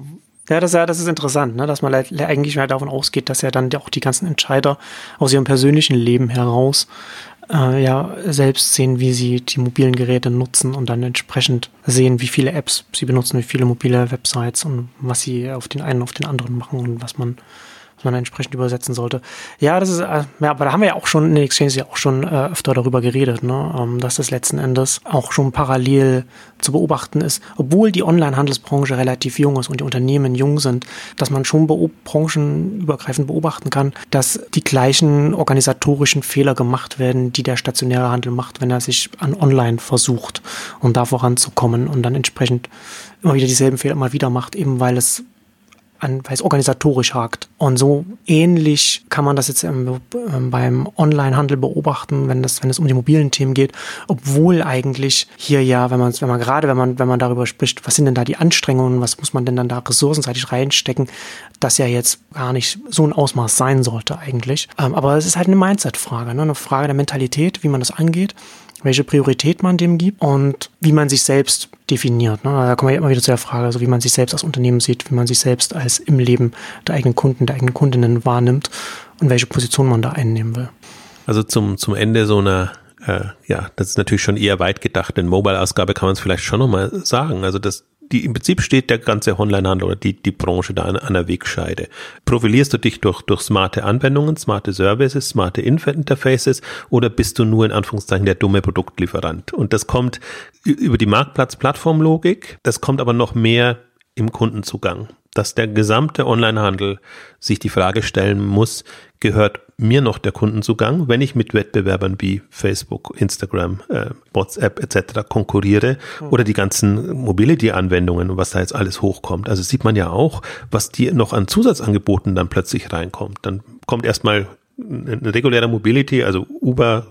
Ja, das, ja, das ist interessant, ne? dass man eigentlich halt davon ausgeht, dass ja dann auch die ganzen Entscheider aus ihrem persönlichen Leben heraus äh, ja selbst sehen, wie sie die mobilen Geräte nutzen und dann entsprechend sehen, wie viele Apps sie benutzen, wie viele mobile Websites und was sie auf den einen auf den anderen machen und was man man entsprechend übersetzen sollte. Ja, das ist, äh, ja, aber da haben wir ja auch schon in der Exchange ja auch schon äh, öfter darüber geredet, ne, ähm, dass das letzten Endes auch schon parallel zu beobachten ist, obwohl die Online-Handelsbranche relativ jung ist und die Unternehmen jung sind, dass man schon beo branchenübergreifend beobachten kann, dass die gleichen organisatorischen Fehler gemacht werden, die der stationäre Handel macht, wenn er sich an Online versucht, um da voranzukommen und dann entsprechend immer wieder dieselben Fehler immer wieder macht, eben weil es an, weil es organisatorisch hakt. Und so ähnlich kann man das jetzt ähm, beim Onlinehandel beobachten, wenn das, wenn es um die mobilen Themen geht, obwohl eigentlich hier ja, wenn man, wenn man gerade, wenn man, wenn man darüber spricht, was sind denn da die Anstrengungen, was muss man denn dann da ressourcenseitig reinstecken, das ja jetzt gar nicht so ein Ausmaß sein sollte eigentlich. Ähm, aber es ist halt eine Mindset-Frage, ne? eine Frage der Mentalität, wie man das angeht welche Priorität man dem gibt und wie man sich selbst definiert. Ne? Da kommen wir immer wieder zu der Frage, also wie man sich selbst als Unternehmen sieht, wie man sich selbst als im Leben der eigenen Kunden, der eigenen Kundinnen wahrnimmt und welche Position man da einnehmen will. Also zum, zum Ende so einer äh, ja, das ist natürlich schon eher weit gedacht. In Mobile-Ausgabe kann man es vielleicht schon nochmal sagen. Also das die, im Prinzip steht der ganze Onlinehandel oder die, die Branche da an, an der Wegscheide. Profilierst du dich durch, durch smarte Anwendungen, smarte Services, smarte Interfaces oder bist du nur in Anführungszeichen der dumme Produktlieferant? Und das kommt über die Marktplatz-Plattformlogik, das kommt aber noch mehr im Kundenzugang dass der gesamte Onlinehandel sich die Frage stellen muss, gehört mir noch der Kundenzugang, wenn ich mit Wettbewerbern wie Facebook, Instagram, äh, WhatsApp etc. konkurriere mhm. oder die ganzen Mobility-Anwendungen, was da jetzt alles hochkommt. Also sieht man ja auch, was die noch an Zusatzangeboten dann plötzlich reinkommt. Dann kommt erstmal ein regulärer Mobility, also Uber,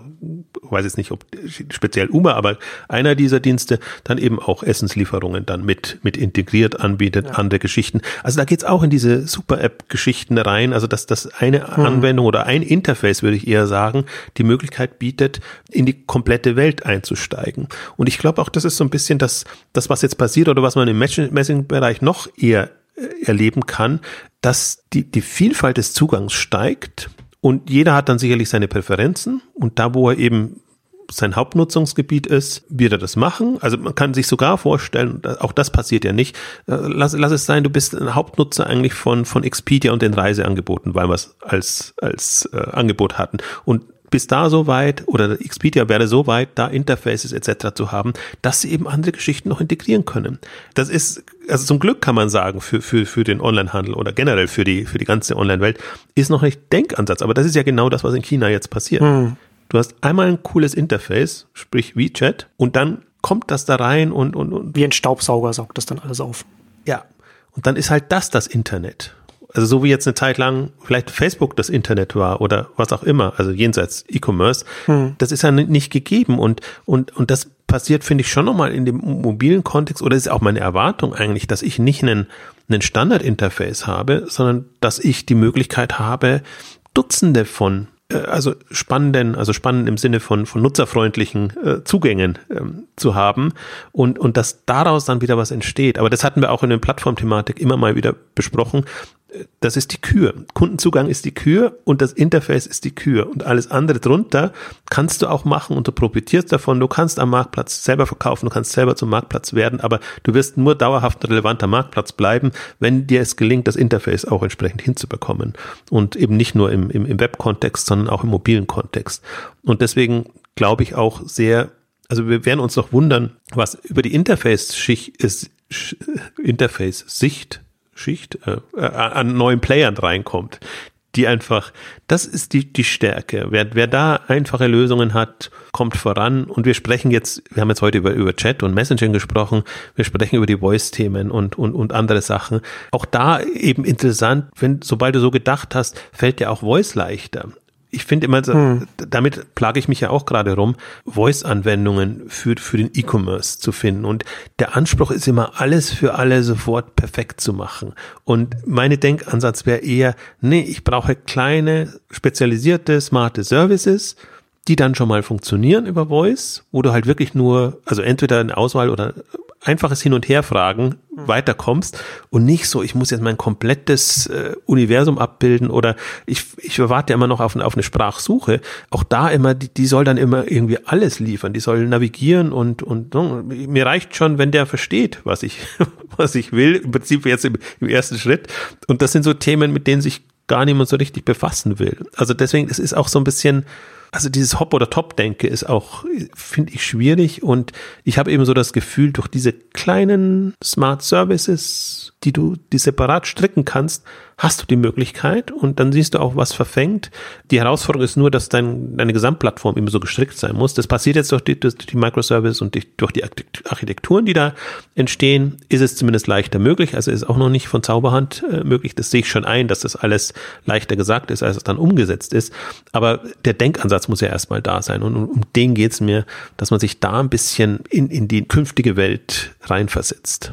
weiß jetzt nicht, ob speziell Uber, aber einer dieser Dienste dann eben auch Essenslieferungen dann mit, mit integriert anbietet, ja. andere Geschichten. Also da geht's auch in diese Super-App-Geschichten rein, also dass das eine hm. Anwendung oder ein Interface, würde ich eher sagen, die Möglichkeit bietet, in die komplette Welt einzusteigen. Und ich glaube auch, das ist so ein bisschen das, das, was jetzt passiert oder was man im Messing-Bereich noch eher äh, erleben kann, dass die, die Vielfalt des Zugangs steigt und jeder hat dann sicherlich seine Präferenzen und da, wo er eben sein Hauptnutzungsgebiet ist, wird er das machen. Also man kann sich sogar vorstellen, auch das passiert ja nicht. Äh, lass, lass es sein, du bist ein Hauptnutzer eigentlich von, von Expedia und den Reiseangeboten, weil wir es als, als äh, Angebot hatten. Und bis da so weit oder Expedia wäre so weit, da Interfaces etc. zu haben, dass sie eben andere Geschichten noch integrieren können. Das ist, also zum Glück kann man sagen, für, für, für den Onlinehandel oder generell für die, für die ganze Online-Welt, ist noch nicht Denkansatz. Aber das ist ja genau das, was in China jetzt passiert. Hm. Du hast einmal ein cooles Interface, sprich WeChat, und dann kommt das da rein und, und, und. Wie ein Staubsauger saugt das dann alles auf. Ja. Und dann ist halt das das Internet. Also so wie jetzt eine Zeit lang vielleicht Facebook das Internet war oder was auch immer, also jenseits E-Commerce, hm. das ist ja nicht gegeben und, und, und das passiert, finde ich, schon nochmal in dem mobilen Kontext oder ist auch meine Erwartung eigentlich, dass ich nicht einen, einen Standard-Interface habe, sondern dass ich die Möglichkeit habe, Dutzende von äh, also spannenden, also spannend im Sinne von, von nutzerfreundlichen äh, Zugängen ähm, zu haben und, und dass daraus dann wieder was entsteht. Aber das hatten wir auch in der Plattformthematik immer mal wieder besprochen das ist die Kür. Kundenzugang ist die Kür und das Interface ist die Kür und alles andere drunter kannst du auch machen und du profitierst davon. Du kannst am Marktplatz selber verkaufen, du kannst selber zum Marktplatz werden, aber du wirst nur dauerhaft ein relevanter Marktplatz bleiben, wenn dir es gelingt, das Interface auch entsprechend hinzubekommen und eben nicht nur im, im, im Web-Kontext, sondern auch im mobilen Kontext. Und deswegen glaube ich auch sehr, also wir werden uns noch wundern, was über die Interface-Schicht ist, Interface-Sicht Schicht äh, äh, an neuen Playern reinkommt, die einfach, das ist die, die Stärke. Wer, wer da einfache Lösungen hat, kommt voran. Und wir sprechen jetzt, wir haben jetzt heute über, über Chat und Messaging gesprochen, wir sprechen über die Voice-Themen und, und, und andere Sachen. Auch da eben interessant, wenn, sobald du so gedacht hast, fällt dir auch Voice leichter ich finde immer, hm. damit plage ich mich ja auch gerade rum, Voice-Anwendungen für, für den E-Commerce zu finden. Und der Anspruch ist immer, alles für alle sofort perfekt zu machen. Und meine Denkansatz wäre eher, nee, ich brauche kleine, spezialisierte, smarte Services, die dann schon mal funktionieren über Voice, wo du halt wirklich nur, also entweder eine Auswahl oder einfaches Hin- und Herfragen mhm. weiterkommst und nicht so, ich muss jetzt mein komplettes äh, Universum abbilden oder ich, ich warte immer noch auf, auf eine Sprachsuche. Auch da immer, die, die soll dann immer irgendwie alles liefern. Die soll navigieren und, und no, mir reicht schon, wenn der versteht, was ich, was ich will. Im Prinzip jetzt im, im ersten Schritt. Und das sind so Themen, mit denen sich gar niemand so richtig befassen will. Also deswegen, es ist auch so ein bisschen, also dieses Hop- oder Top-Denke ist auch, finde ich, schwierig. Und ich habe eben so das Gefühl, durch diese kleinen Smart Services, die du die separat stricken kannst, hast du die Möglichkeit und dann siehst du auch, was verfängt. Die Herausforderung ist nur, dass dein, deine Gesamtplattform immer so gestrickt sein muss. Das passiert jetzt durch die, durch die Microservice und durch die Architekturen, die da entstehen, ist es zumindest leichter möglich. Also ist auch noch nicht von Zauberhand äh, möglich. Das sehe ich schon ein, dass das alles leichter gesagt ist, als es dann umgesetzt ist. Aber der Denkansatz muss ja erstmal da sein und um, um den geht's mir, dass man sich da ein bisschen in, in die künftige Welt reinversetzt.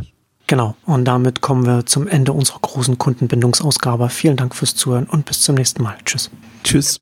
Genau, und damit kommen wir zum Ende unserer großen Kundenbindungsausgabe. Vielen Dank fürs Zuhören und bis zum nächsten Mal. Tschüss. Tschüss.